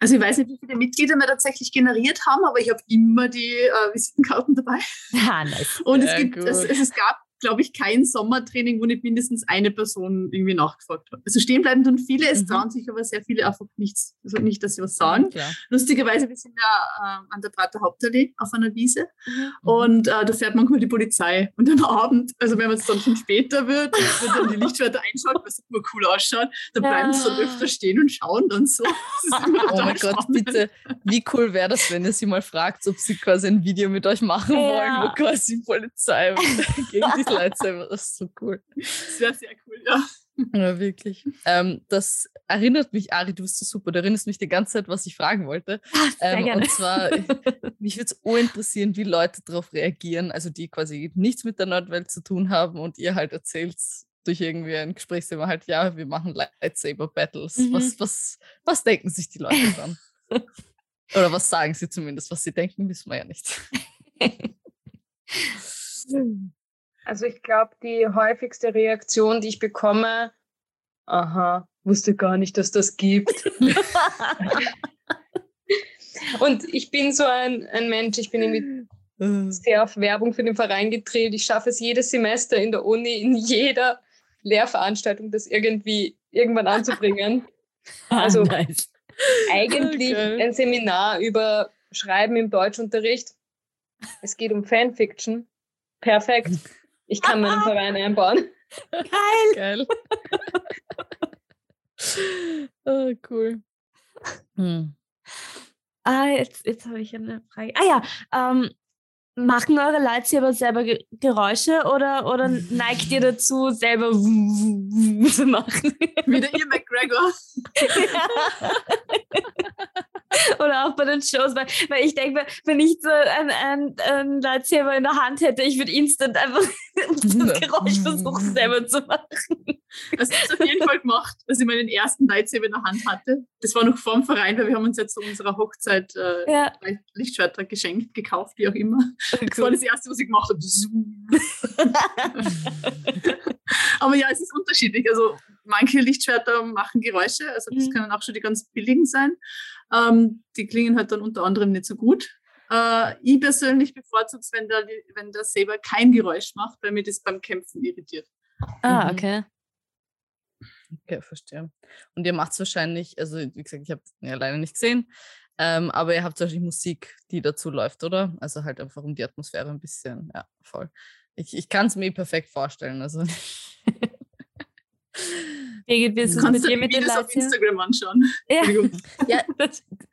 Also ich weiß nicht, wie viele Mitglieder wir tatsächlich generiert haben, aber ich habe immer die äh, Visitenkarten dabei. [laughs] Ah, nice. Und es, gibt, es, es, gab glaube ich, kein Sommertraining, wo nicht mindestens eine Person irgendwie nachgefragt hat. Also stehen bleiben tun viele, es mhm. trauen sich aber sehr viele einfach nichts, also nicht, dass sie was sagen. Ja, Lustigerweise, wir sind ja äh, an der Prater Hauptallee auf einer Wiese mhm. und äh, da fährt manchmal die Polizei. Und am Abend, also wenn es dann schon später wird, [laughs] wird dann die Lichtschwerter einschaut, was immer cool ausschaut, dann bleiben sie dann öfter stehen und schauen dann so. [laughs] oh mein Gott, bitte, wie cool wäre das, wenn ihr sie mal fragt, ob sie quasi ein Video mit euch machen ja. wollen, wo quasi die Polizei [laughs] gegen die Lightsaber, das ist so cool. Sehr, sehr cool, ja. Ja, wirklich. Ähm, das erinnert mich, Ari, du bist so super. Du erinnerst mich die ganze Zeit, was ich fragen wollte. Ach, ähm, und zwar, [laughs] mich würde es interessieren, wie Leute darauf reagieren, also die quasi nichts mit der Nordwelt zu tun haben und ihr halt erzählt durch irgendwie ein Gesprächsthema halt, ja, wir machen Lightsaber-Battles. Mhm. Was, was, was denken sich die Leute dann? [laughs] Oder was sagen sie zumindest? Was sie denken, wissen wir ja nicht. [laughs] Also ich glaube, die häufigste Reaktion, die ich bekomme, aha, wusste gar nicht, dass das gibt. [laughs] Und ich bin so ein, ein Mensch, ich bin irgendwie äh. sehr auf Werbung für den Verein gedreht. Ich schaffe es jedes Semester in der Uni, in jeder Lehrveranstaltung, das irgendwie irgendwann anzubringen. [laughs] Ah, also nice. eigentlich okay. ein Seminar über Schreiben im Deutschunterricht. Es geht um Fanfiction. Perfekt. [laughs] Ich kann meinen Verein einbauen. Geil. Geil. oh, [laughs] cool. Hm. Ah, jetzt, jetzt habe ich eine Frage. Ah ja, ähm, machen eure Lightsaber selber Ge Geräusche oder, oder [laughs] neigt ihr dazu, selber zu machen? [laughs] Wie der Ian McGregor. [laughs] Oder auch bei den Shows, weil, weil ich denke, wenn ich so ein, ein, ein Lightsaber in der Hand hätte, ich würde instant einfach das Geräusch versuchen selber zu machen. Habe ich auf jeden Fall gemacht, dass ich meinen ersten Lightsaber in der Hand hatte. Das war noch vor dem Verein, weil wir haben uns jetzt zu unserer Hochzeit äh, ja. Lichtschwerter geschenkt, gekauft, wie auch immer. Das war das Erste, was ich gemacht habe. [laughs] Aber ja, es ist unterschiedlich. Also manche Lichtschwerter machen Geräusche, also das mhm. können auch schon die ganz billigen sein. Ähm, die klingen halt dann unter anderem nicht so gut. Äh, ich persönlich bevorzuge es, wenn der, wenn der Saber kein Geräusch macht, weil mir das beim Kämpfen irritiert. Ah, mhm. okay. Okay, verstehe. Und ihr macht es wahrscheinlich, also wie gesagt, ich habe ja leider nicht gesehen, ähm, aber ihr habt wahrscheinlich Musik, die dazu läuft, oder? Also halt einfach um die Atmosphäre ein bisschen, ja, voll. Ich, ich kann es mir perfekt vorstellen. Also. [laughs] Birgit, wirst du mit dir mit den auf Instagram anschauen? [laughs] Ja. ja, [laughs]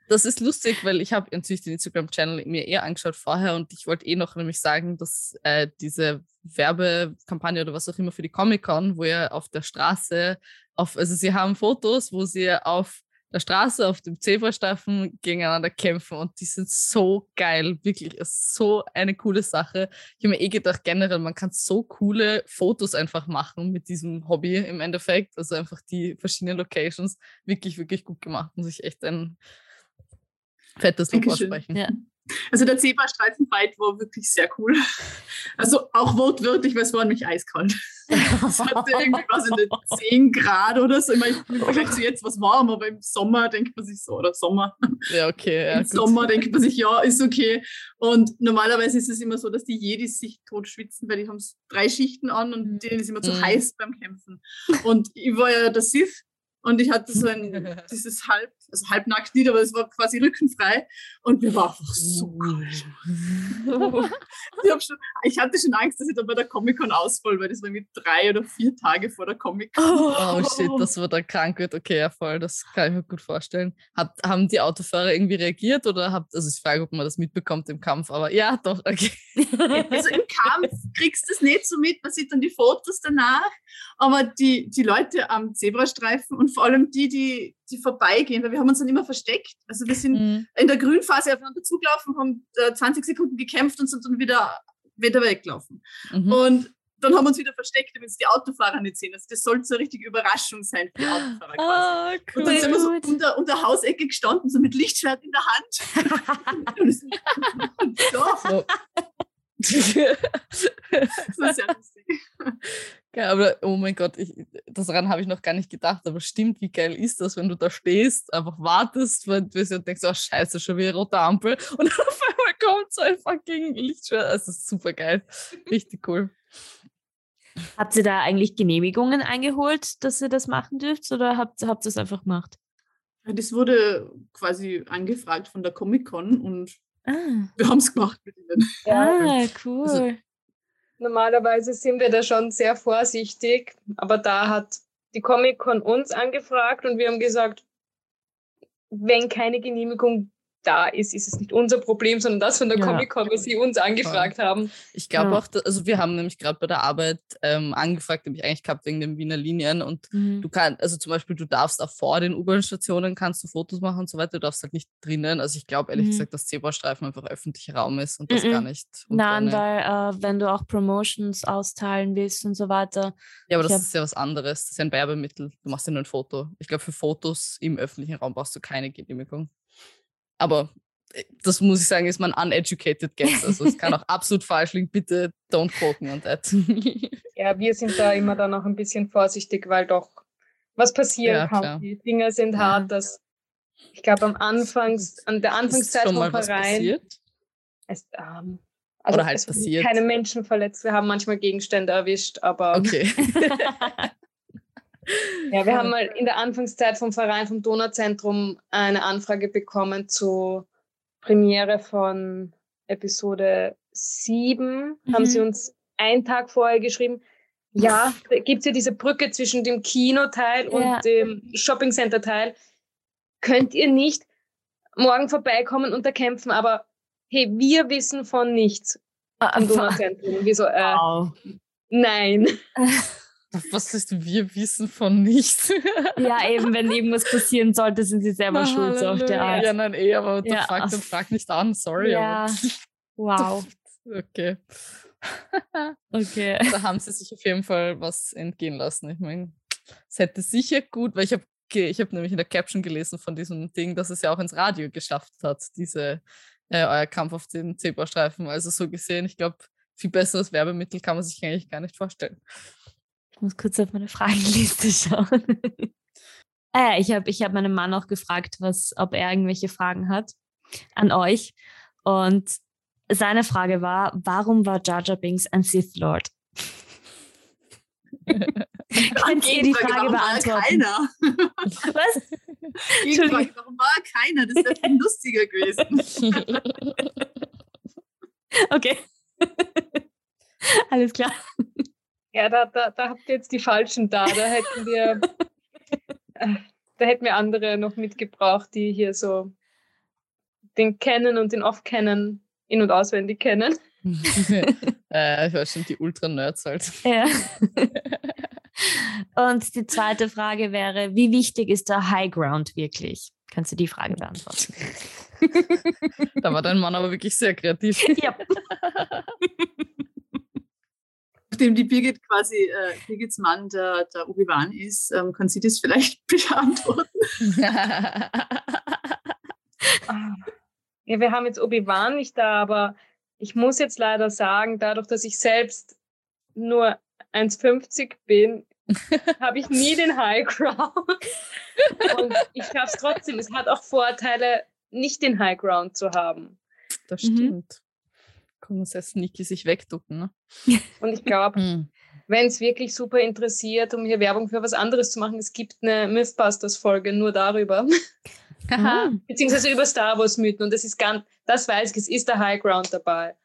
das ist lustig, weil ich habe natürlich den Instagram-Channel mir eher angeschaut vorher und ich wollte eh noch nämlich sagen, dass äh, diese Werbekampagne oder was auch immer für die Comic-Con, wo ihr auf der Straße, auf, also sie haben Fotos, wo sie auf der Straße auf dem Zebrastreifen gegeneinander kämpfen und die sind so geil, wirklich, ist so eine coole Sache. Ich habe mir eh gedacht, generell, man kann so coole Fotos einfach machen mit diesem Hobby im Endeffekt, also einfach die verschiedenen Locations wirklich, wirklich gut gemacht und sich echt ein fettes Lob aussprechen. Ja. Also der Zebrastreifen-Fight war wirklich sehr cool. Also auch wortwörtlich, weil es war nämlich eiskalt. es hatte irgendwie, was in 10 Grad oder so. Ich meine, Vergleich zu jetzt was warm, aber im Sommer denkt man sich so, oder Sommer. Ja, okay. Ja, Im gut. Sommer denkt man sich, ja, ist okay. Und normalerweise ist es immer so, dass die Jedis sich tot schwitzen, weil die haben drei Schichten an und denen ist immer zu mhm. heiß beim Kämpfen. Und ich war ja der Sith und ich hatte so ein, [laughs] dieses halb, also halbnackt nicht, aber es war quasi rückenfrei. Und mir war einfach so kalt. ich, schon, ich hatte schon Angst, dass ich dann bei der Comic-Con ausfall, weil das war irgendwie drei oder vier Tage vor der Comic-Con. Oh, oh, shit, das war dann krank wird. Okay, ja voll, das kann ich mir gut vorstellen. Hat, haben die Autofahrer irgendwie reagiert oder habt, also ich frage, ob man das mitbekommt im Kampf, aber ja, doch, okay. [laughs] also im Kampf kriegst du es nicht so mit, man sieht dann die Fotos danach, aber die, die Leute am Zebrastreifen und vor allem die, die, die vorbeigehen, weil wir haben uns dann immer versteckt. Also wir sind mhm. in der Grünphase aufeinander zugelaufen, haben äh, 20 Sekunden gekämpft und sind dann wieder, wieder weggelaufen. Mhm. Und dann haben wir uns wieder versteckt, damit es die Autofahrer nicht sehen. Also das sollte so eine richtige Überraschung sein für die Autofahrer quasi. Oh, cool. Und dann sind wir so unter, unter Hausecke gestanden, so mit Lichtschwert in der Hand. [laughs] [laughs] so. [laughs] das ist ja lustig. [laughs] Geil, aber oh mein Gott, ich, daran habe ich noch gar nicht gedacht, aber stimmt, wie geil ist das, wenn du da stehst, einfach wartest, weil du denkst, oh scheiße, schon wieder rote Ampel [laughs] und dann auf einmal kommt so ein fucking Lichtschwert. Das ist super geil. Richtig cool. Habt ihr da eigentlich Genehmigungen eingeholt, dass ihr das machen dürft oder habt, habt ihr es einfach gemacht? Das wurde quasi angefragt von der Comic-Con und ah. wir haben es gemacht mit ihnen. Ja, ah, cool. Also, Normalerweise sind wir da schon sehr vorsichtig, aber da hat die Comic-Con uns angefragt und wir haben gesagt, wenn keine Genehmigung da ist, ist es nicht unser Problem, sondern das von der ja. Comic-Con, was sie uns angefragt ja. haben. Ich glaube ja. auch, also wir haben nämlich gerade bei der Arbeit ähm, angefragt, habe ich eigentlich gehabt wegen den Wiener Linien und mhm. du kannst, also zum Beispiel, du darfst auch vor den U-Bahn-Stationen kannst du Fotos machen und so weiter, du darfst halt nicht drinnen. Also ich glaube ehrlich mhm. gesagt, dass Zebrastreifen einfach öffentlicher Raum ist und das mhm. gar nicht. Nein, weil äh, wenn du auch Promotions austeilen willst und so weiter. Ja, aber das ist ja was anderes. Das ist ein Werbemittel. Du machst ja nur ein Foto. Ich glaube, für Fotos im öffentlichen Raum brauchst du keine Genehmigung. Aber äh, das muss ich sagen, ist man uneducated guess. [laughs] Also es kann auch absolut falsch liegen. Bitte don't quote me on that. [laughs] ja, wir sind da immer dann auch ein bisschen vorsichtig, weil doch was passieren ja, kann. Klar. Die Dinge sind hart, dass ich glaube am Anfangs, an der Anfangszeit vom Verein. Es, ähm, also Oder halt es passiert. Keine Menschen verletzt. Wir haben manchmal Gegenstände erwischt, aber. Okay. [laughs] Ja, wir haben mal in der Anfangszeit vom Verein, vom Donauzentrum, eine Anfrage bekommen zur Premiere von Episode 7. Mhm. Haben sie uns einen Tag vorher geschrieben, ja, gibt es ja diese Brücke zwischen dem Kinoteil und ja. dem Shoppingcenter-Teil. Könnt ihr nicht morgen vorbeikommen und da kämpfen, aber hey, wir wissen von nichts ah, am Donauzentrum. Wieso? Äh, wow. Nein. [laughs] Was ist, wir wissen von nichts. ja, eben, wenn irgendwas passieren sollte, sind sie selber schuld, so auf der Art. Ja, nein, eh, aber Ja. frag, dann frag nicht an, sorry. Ja. [laughs] Wow. Okay. [laughs] Okay. da haben sie sich auf jeden Fall was entgehen lassen. Ich meine, es hätte sicher gut, weil ich habe ich habe nämlich in der Caption gelesen von diesem Ding, dass es ja auch ins Radio geschafft hat, diese äh, euer Kampf auf den Zebrastreifen. Also so gesehen, ich glaube, viel besseres Werbemittel kann man sich eigentlich gar nicht vorstellen. Ich muss kurz auf meine Fragenliste [laughs] schauen. ah, ja, ich habe ich hab meinen Mann auch gefragt, was, ob er irgendwelche Fragen hat an euch. Und seine Frage war, warum war Jar Jar Binks ein Sith Lord? [laughs] Könnt ihr die Frage warum war beantworten? keiner? [laughs] Was? Gegenfrage, warum war keiner? Das wäre viel lustiger gewesen. Okay. Alles klar. Ja, da, da, da habt ihr jetzt die Falschen da. Da hätten wir, [laughs] äh, da hätten wir andere noch mitgebraucht, die hier so den kennen und den oft kennen, in- und auswendig kennen. [laughs] äh, ich weiß schon, die Ultra-Nerds halt. Ja. [laughs] Und die zweite Frage wäre, wie wichtig ist der High Ground wirklich? Kannst du die Frage beantworten? Da war dein Mann aber wirklich sehr kreativ. ja. Nachdem die Birgit quasi äh, Birgits Mann der, der Obi-Wan ist, ähm, kann sie das vielleicht [laughs] beantworten. [laughs] Ja, wir haben jetzt Obi-Wan nicht da, aber ich muss jetzt leider sagen, dadurch, dass ich selbst nur 1,50 bin, habe ich nie den High Ground. [laughs] Und ich habe es trotzdem. Es hat auch Vorteile, nicht den High Ground zu haben. Das Mhm. stimmt. Kann man sehr sneaky sich wegducken, ne? Und ich glaube, wenn es wirklich super interessiert, um hier Werbung für was anderes zu machen, es gibt eine Mythbusters-Folge nur darüber, beziehungsweise über Star Wars-Mythen. Und das ist ganz, das weiß ich, es ist der High Ground dabei.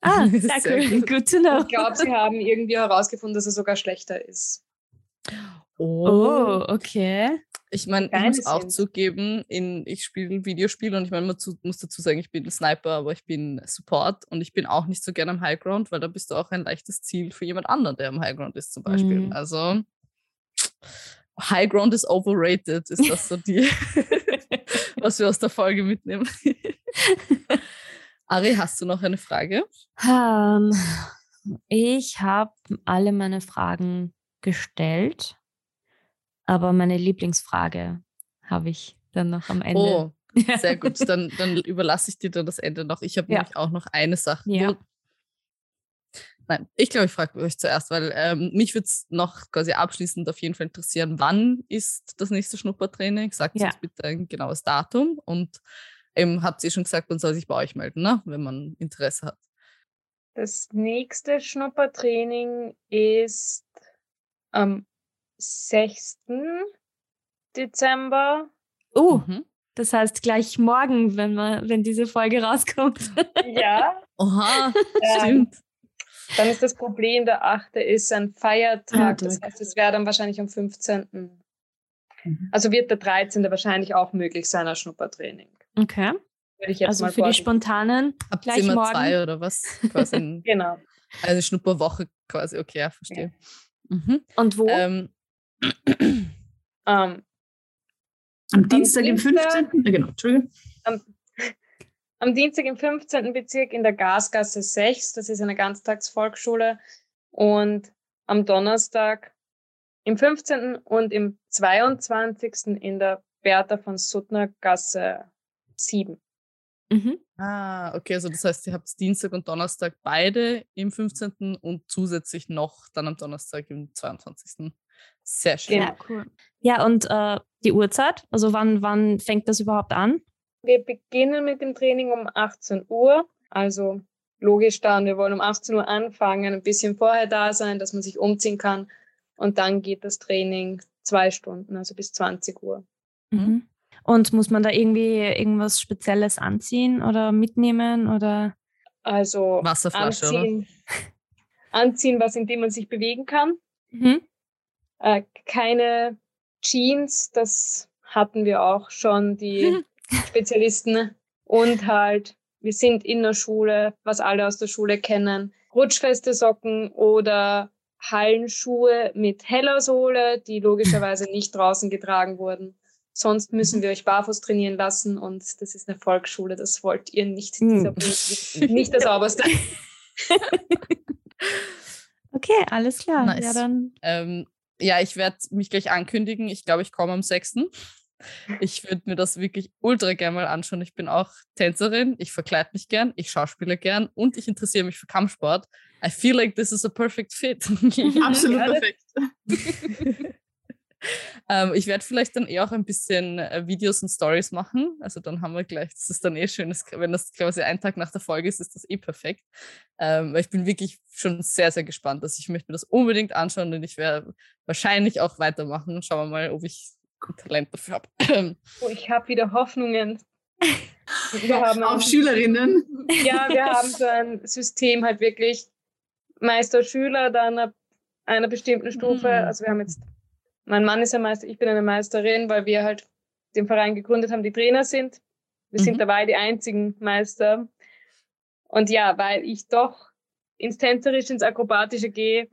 ah [laughs] sehr, cool. gut. Good to know. Ich glaube, sie haben irgendwie herausgefunden, dass er sogar schlechter ist. Oh, okay. Ich meine, ich muss auch zugeben, in, ich spiele Videospiele und ich meine, man zu, muss dazu sagen, ich bin ein Sniper, aber ich bin Support und ich bin auch nicht so gerne am Highground, weil da bist du auch ein leichtes Ziel für jemand anderen, der am Highground ist, zum Beispiel. Mhm. Also Highground ist overrated, ist das so die, [laughs] was wir aus der Folge mitnehmen. [laughs] Ari, hast du noch eine Frage? Ähm, ich habe alle meine Fragen gestellt, aber meine Lieblingsfrage habe ich dann noch am Ende. Oh, [laughs] sehr gut. Dann, dann überlasse ich dir dann das Ende noch. Ich habe Ja. nämlich auch noch eine Sache. Ja. Nein, ich glaube, ich frage euch zuerst, weil ähm, mich würde es noch quasi abschließend auf jeden Fall interessieren, wann ist das nächste Schnuppertraining? Sagt Ja. uns bitte ein genaues Datum und eben habt ihr schon gesagt, man soll sich bei euch melden, ne? wenn man Interesse hat. Das nächste Schnuppertraining ist am 6. Dezember. Oh, Mhm. das heißt gleich morgen, wenn, man, wenn diese Folge rauskommt. Ja. [laughs] Oha, Ähm, stimmt. Dann ist das Problem, der 8. ist ein Feiertag. Das Feiertag. heißt, es wäre dann wahrscheinlich am 15. Mhm. Also wird der 13. wahrscheinlich auch möglich sein als Schnuppertraining. Okay. Würde ich jetzt Also mal für die spontanen ihr gleich immer morgen. zwei oder was? Quasi [laughs] Genau. eine Schnupperwoche quasi, okay, ja, verstehe. Mhm. Und wo? Ähm, Ähm, Am Dienstag, im Dienstag- 15. Äh, genau, Entschuldigung. am, [laughs] am Dienstag im 15. Bezirk in der Gasgasse 6, das ist eine Ganztagsvolksschule. Und am Donnerstag im 15. und im 22. in der Bertha von Suttner Gasse 7. mhm. Ah, okay, also das heißt, ihr habt Dienstag und Donnerstag beide im 15. und zusätzlich noch dann am Donnerstag im 22. Sehr schön. Genau. Ja, cool. Ja, und äh, die Uhrzeit? Also wann, wann fängt das überhaupt an? Wir beginnen mit dem Training um 18 Uhr. Also logisch dann, wir wollen um 18 Uhr anfangen, ein bisschen vorher da sein, dass man sich umziehen kann. Und dann geht das Training zwei Stunden, also bis 20 Uhr. Mhm. Und muss man da irgendwie irgendwas Spezielles anziehen oder mitnehmen oder? Also Wasserflasche, oder? anziehen, anziehen, was in dem man sich bewegen kann. Mhm. Äh, keine Jeans, das hatten wir auch schon, die [laughs] Spezialisten. Und halt, wir sind in der Schule, was alle aus der Schule kennen, rutschfeste Socken oder Hallenschuhe mit heller Sohle, die logischerweise [laughs] nicht draußen getragen wurden. Sonst müssen wir euch barfuß trainieren lassen und das ist eine Volksschule, das wollt ihr nicht. Dieser nicht der sauberste. [laughs] Okay, alles klar. Nice. Ja, dann. Ähm, ja, ich werde mich gleich ankündigen. Ich glaube, ich komme am 6. Ich würde mir das wirklich ultra gerne mal anschauen. Ich bin auch Tänzerin, ich verkleide mich gern, ich schauspiele gern und ich interessiere mich für Kampfsport. I feel like this is a perfect fit. [laughs] Absolut perfekt. [laughs] ähm, ich werde vielleicht dann eh auch ein bisschen äh, Videos und Stories machen. Also dann haben wir gleich, das ist dann eh schön, das, wenn das quasi ein Tag nach der Folge ist, ist das eh perfekt. Ähm, weil ich bin wirklich schon sehr, sehr gespannt. Also ich möchte mir das unbedingt anschauen und ich werde wahrscheinlich auch weitermachen. Schauen wir mal, ob ich Talent dafür habe. [clears throat] Oh, ich habe wieder Hoffnungen. Wir [laughs] haben Auf Schülerinnen. [laughs] Ja, wir haben so ein System halt wirklich Meister, Schüler, dann ab einer bestimmten Stufe. Mhm. Also wir haben jetzt, mein Mann ist ein Meister, ich bin eine Meisterin, weil wir halt den Verein gegründet haben, die Trainer sind. Wir Mhm. sind dabei die einzigen Meister. Und ja, weil ich doch ins Tänzerische, ins Akrobatische gehe,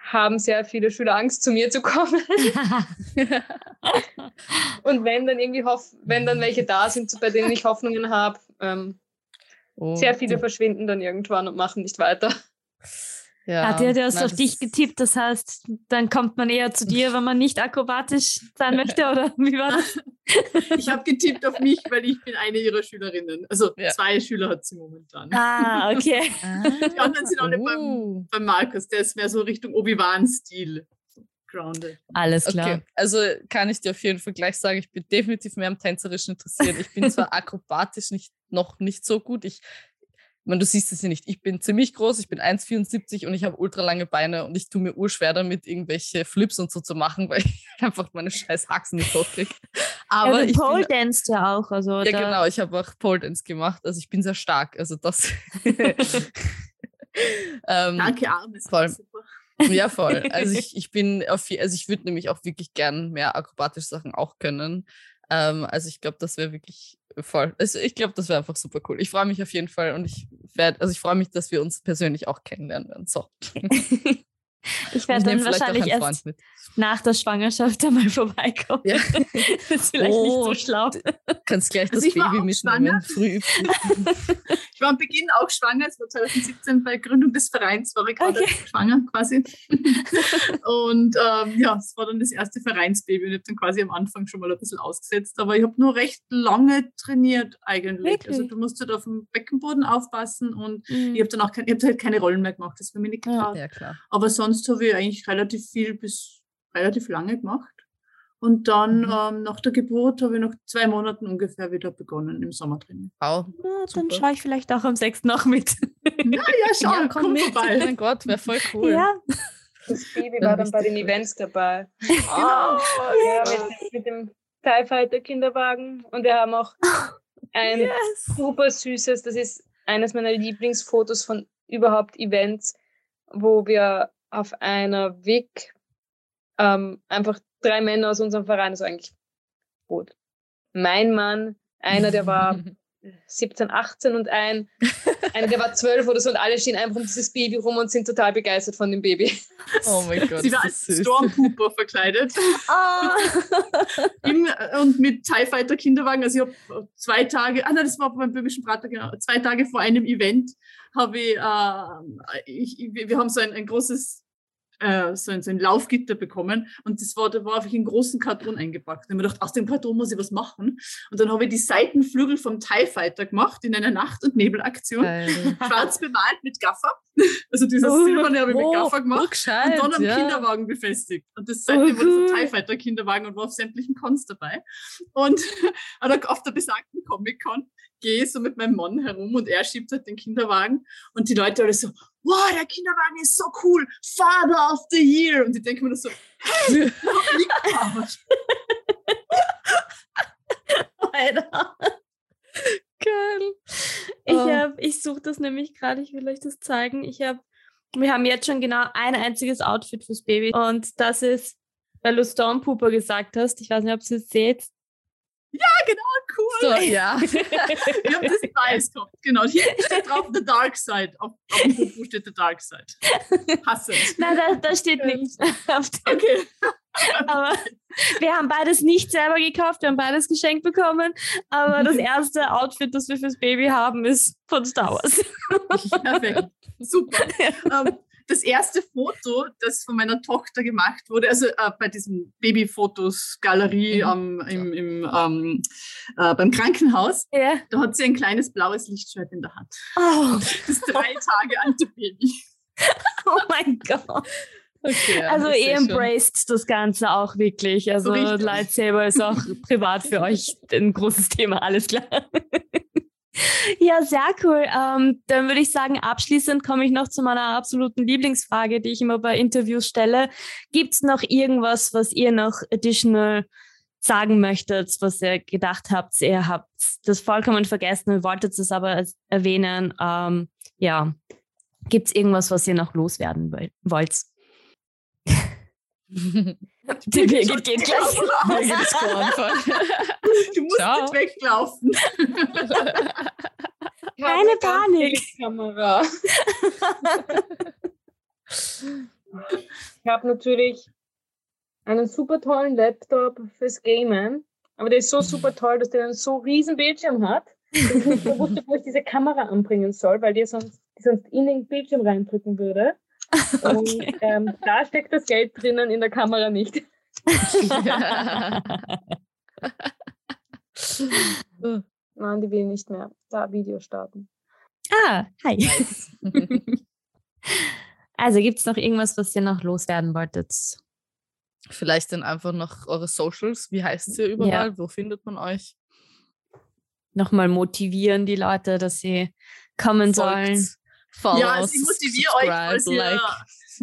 haben sehr viele Schüler Angst, zu mir zu kommen. [laughs] Und wenn dann irgendwie hoff, wenn dann welche da sind, bei denen ich Hoffnungen habe, ähm, Oh, sehr viele verschwinden dann irgendwann und machen nicht weiter. Ja, Hat er das nein, auf dich getippt? Das heißt, dann kommt man eher zu dir, wenn man nicht akrobatisch sein [laughs] möchte, oder wie war das? Ich habe getippt auf mich, weil ich bin eine ihrer Schülerinnen. Also Ja. zwei Schüler hat sie momentan. Ah, okay. [laughs] Die anderen sind alle beim, Oh. beim Markus. Der ist mehr so Richtung Obi-Wan-Stil. Grounded. Alles klar. Okay, also kann ich dir auf jeden Fall gleich sagen, ich bin definitiv mehr am Tänzerischen interessiert. Ich bin zwar [laughs] akrobatisch nicht, noch nicht so gut. Ich meine, du siehst es ja nicht. Ich bin ziemlich groß, ich bin 1,74 und ich habe ultra lange Beine und ich tue mir urschwer damit, irgendwelche Flips und so zu machen, weil ich [laughs] einfach meine scheiß Haxen nicht hochkriege. Aber ja, du ich Pole bin, danced ja auch. Also ja genau, ich habe auch Pole Dance gemacht. Also ich bin sehr stark. Also das. [laughs] ähm, Danke, Armes. voll. Ja, voll. Also [laughs] ich, ich bin auf, also ich würde nämlich auch wirklich gern mehr akrobatische Sachen auch können. Ähm, also ich glaube, das wäre wirklich voll. Also ich glaube, das wäre einfach super cool. Ich freue mich auf jeden Fall und ich werde, also ich freue mich, dass wir uns persönlich auch kennenlernen werden. So. [laughs] [laughs] ich werde dann wahrscheinlich erst mit. nach der Schwangerschaft einmal [laughs] vorbeikommen. Ja. das [laughs] ist vielleicht Oh, nicht so schlau. Kannst gleich das Also ich war Baby mitnehmen. Früh. [laughs] Ich war am Beginn auch schwanger. Es war 2017 bei Gründung des Vereins, war ich gerade schwanger quasi. Und ähm, ja, es war dann das erste Vereinsbaby und ich habe dann quasi am Anfang schon mal ein bisschen ausgesetzt. Aber ich habe nur recht lange trainiert eigentlich. Also Wirklich? du musst halt auf dem Beckenboden aufpassen und Mhm. ich habe dann auch kein, ich hab halt keine Rollen mehr gemacht. Das war mir nicht Ja. getraut. Ja, klar. Aber sonst habe ich eigentlich relativ viel bis relativ lange gemacht. Und dann Mhm. ähm, nach der Geburt habe ich nach zwei Monaten ungefähr wieder begonnen im Sommertraining. Wow. Na, dann schaue ich vielleicht auch am 6. noch mit. Ja, [laughs] ja, schau, Ja, komm, mit. vorbei. Mein Gott, wäre voll cool. Ja. Das Baby war dann bei den. Events dabei. [laughs] Genau. Ja, mit, mit dem TIE Fighter Kinderwagen. Und wir haben auch [laughs] ein Yes. super süßes, das ist eines meiner Lieblingsfotos von überhaupt Events, wo wir auf einer WIG ähm, einfach drei Männer aus unserem Verein, also eigentlich gut. Mein Mann, einer, der war [laughs] 17, 18 und ein, [laughs] einer, der war 12 oder so und alle stehen einfach um dieses Baby rum und sind total begeistert von dem Baby. Oh mein Gott. Sie war als. Stormtrooper verkleidet Ah. Im, äh, und mit TIE Fighter Kinderwagen. Also ich habe zwei Tage, ah nein, das war beim böhmischen Prater, genau, zwei Tage vor einem Event habe ich, äh, ich, wir haben so ein, ein großes äh, so, ein, so ein Laufgitter bekommen und das war, da war einfach in großen Karton eingepackt. Und ich habe mir gedacht, aus dem Karton muss ich was machen. Und dann habe ich die Seitenflügel vom TIE Fighter gemacht in einer Nacht- und Nebelaktion. [laughs] Schwarz bemalt mit Gaffer. [laughs] Also dieses Oh, Silberne habe ich mit Oh, Gaffer gemacht. urgescheit, Und dann am ja. Kinderwagen befestigt. Und das seitdem war das ein TIE Fighter Kinderwagen und war auf sämtlichen Cons dabei. Und [laughs] auf der besagten Comic-Con gehe ich so mit meinem Mann herum und er schiebt halt den Kinderwagen und die Leute alle so, wow, der Kinderwagen ist so cool, Father of the Year. Und ich denke mir das so, hey. Alter. Geil. Ich, Oh. ich suche das nämlich gerade, ich will euch das zeigen. Ich hab, wir haben jetzt schon genau ein einziges Outfit fürs Baby. Und das ist, weil du Stormpooper gesagt hast, ich weiß nicht, ob ihr es seht, cool. So, ja. [laughs] Ich habe das weiß gehabt. Genau. Hinten steht drauf The Dark Side. Auf, auf dem Popo steht The Dark Side. Hasse. Nein, da, da steht nichts. Okay. Aber wir haben beides nicht selber gekauft, wir haben beides geschenkt bekommen. Aber das [laughs] erste Outfit, das wir fürs Baby haben, ist von Star Wars. Perfekt. Super. Ähm, das erste Foto, das von meiner Tochter gemacht wurde, also äh, bei diesem Babyfotos-Galerie ähm, im, im, ähm, äh, beim Krankenhaus, Ja. da hat sie ein kleines blaues Lichtschwert in der Hand. Oh, Das drei Tage alte Baby. [laughs] oh mein Gott. Okay, ja, Also ihr seh schon. embraced das Ganze auch wirklich. Also richtig. Lightsaber ist auch privat für euch ein großes Thema, alles klar. Ja, sehr cool. Ähm, dann würde ich sagen, abschließend komme ich noch zu meiner absoluten Lieblingsfrage, die ich immer bei Interviews stelle. Gibt es noch irgendwas, was ihr noch additional sagen möchtet, was ihr gedacht habt, ihr habt das vollkommen vergessen und wolltet es aber erwähnen? Ähm, ja, gibt es irgendwas, was ihr noch loswerden woll- wollt? [laughs] [laughs] Die Birgit geht gleich. Anfangen. [laughs] Du musst Ciao. nicht weglaufen. [laughs] Keine Panik. Kamera. Ich habe natürlich einen super tollen Laptop fürs Gamen, aber der ist so super toll, dass der einen so riesen Bildschirm hat. Ich wusste, wo ich diese Kamera anbringen soll, weil die sonst, die sonst in den Bildschirm reindrücken würde. [laughs] Und ähm, da steckt das Geld drinnen, in der Kamera nicht. [laughs] Nein, die will nicht mehr da Video starten. Ah, hi. [laughs] Also gibt es noch irgendwas, was ihr noch loswerden wolltet? Vielleicht dann einfach noch eure Socials. Wie heißt ihr überall? Wo findet man euch? Nochmal motivieren die Leute, dass sie kommen sollen. Folgt, follow, ja, also ich motiviere euch, falls ihr,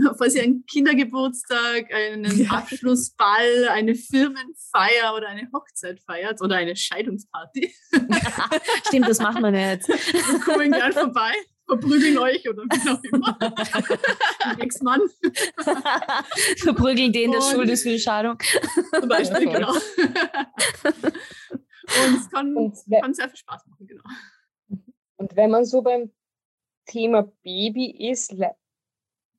[laughs] falls ihr einen Kindergeburtstag, einen Abschlussball, eine Firmenfeier oder eine Hochzeit feiert oder eine Scheidungsparty. [laughs] Stimmt, das macht man jetzt. Wir kommen gern vorbei, verprügeln euch oder wie auch immer. [laughs] Ex-Mann Verprügeln den, der Und- schuld ist für die Scheidung. zum Beispiel, Ja, genau. Und es kann, Und, kann sehr viel Spaß machen, genau. und wenn man so beim Thema Baby ist,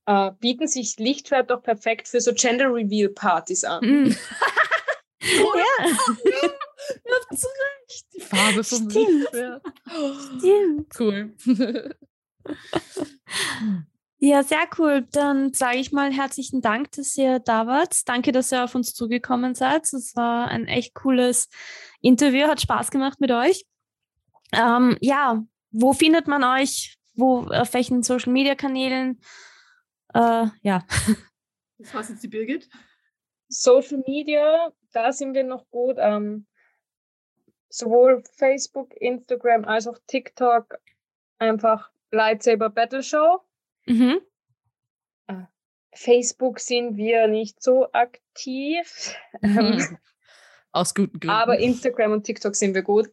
äh, bieten sich Lichtschwert doch perfekt für so Gender Reveal Partys an. Mm. [laughs] Ja, habt so recht. Die Farbe vom Stimmt. Lichtschwert. Stimmt. Cool. [laughs] Ja, sehr cool. Dann sage ich mal herzlichen Dank, dass ihr da wart. Danke, dass ihr auf uns zugekommen seid. Es war ein echt cooles Interview, hat Spaß gemacht mit euch. Ähm, ja, wo findet man euch? Wo, auf welchen Social Media Kanälen? Äh, ja. Das war's jetzt die Birgit. Social Media, da sind wir noch gut. Ähm, sowohl Facebook, Instagram als auch TikTok einfach Lightsaber Battle Show. Mhm. Facebook sind wir nicht so aktiv, ähm, Aus guten Gründen. aber Instagram und TikTok sind wir gut.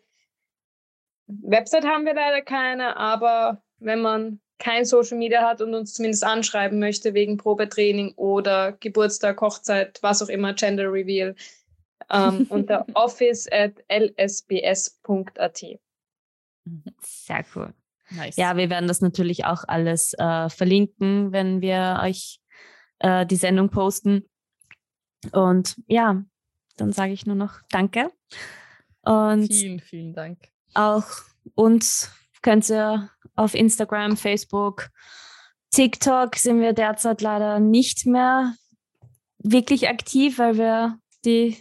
Website haben wir leider keine, aber wenn man kein Social Media hat und uns zumindest anschreiben möchte wegen Probetraining oder Geburtstag, Hochzeit, was auch immer, Gender Reveal, ähm, [laughs] unter office at lsbs.at. Sehr cool. nice. Ja, wir werden das natürlich auch alles äh, verlinken, wenn wir euch äh, die Sendung posten. Und ja, dann sage ich nur noch Danke. Und vielen, vielen Dank. auch uns könnt ihr auf Instagram, Facebook, TikTok sind wir derzeit leider nicht mehr wirklich aktiv, weil wir die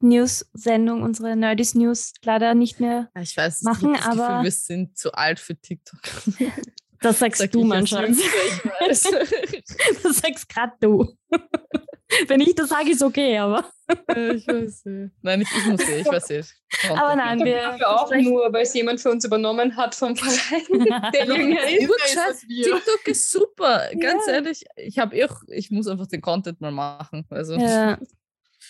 News-Sendung, unsere Nerdies News leider nicht mehr, Ich weiß, Machen, ich aber- wir sind zu alt für TikTok. das sagst Sag du manchmal. weiß. [laughs] Das sagst gerade du. [laughs] Wenn ich das sage, ist okay, aber. Ich weiß nicht. Nein, nicht ich muss eh, ich [laughs] weiß eh. Aber nein, wir Dafür auch sprechen- nur, weil es jemand für uns übernommen hat vom Verein, [laughs] der jünger ist. Wir. TikTok ist super, ganz Ja. ehrlich. Ich habe eh, ich muss einfach den Content mal machen. Also Ja,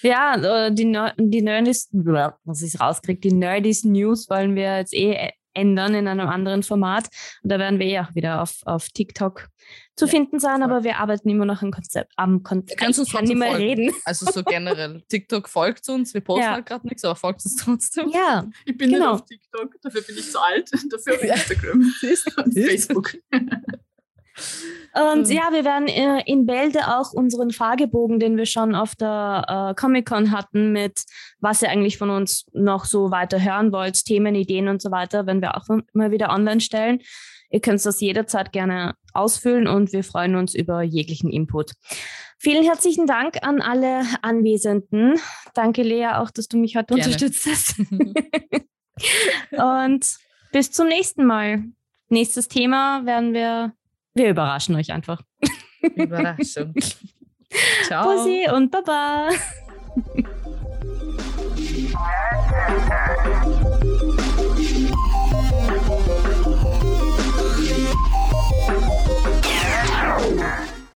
ja äh, die, Ner- die Nerdies, was ich rauskriege, die Nerdies News wollen wir jetzt eh ändern in einem anderen Format. Und da werden wir ja wieder auf, auf TikTok zu ja, finden sein, aber wir arbeiten immer noch am Konzept. Am Konzept. Kannst ich kann nicht mehr reden. Also so generell. [laughs] TikTok folgt uns, wir posten ja. halt gerade nichts, aber folgt uns trotzdem. Ja. Ich bin genau. nicht auf TikTok, dafür bin ich zu alt. [laughs] Dafür habe ich Instagram [laughs] und Facebook. Und mhm. ja, wir werden äh, in Bälde auch unseren Fragebogen, den wir schon auf der äh, Comic-Con hatten, mit was ihr eigentlich von uns noch so weiter hören wollt, Themen, Ideen und so weiter, wenn wir auch mal wieder online stellen. Ihr könnt das jederzeit gerne ausfüllen und wir freuen uns über jeglichen Input. Vielen herzlichen Dank an alle Anwesenden. Danke, Lea, auch, dass du mich heute gerne. unterstützt hast. [laughs] und bis zum nächsten Mal. Nächstes Thema werden wir wir überraschen euch einfach. Überraschung. [laughs] Ciao. Pussy und Baba.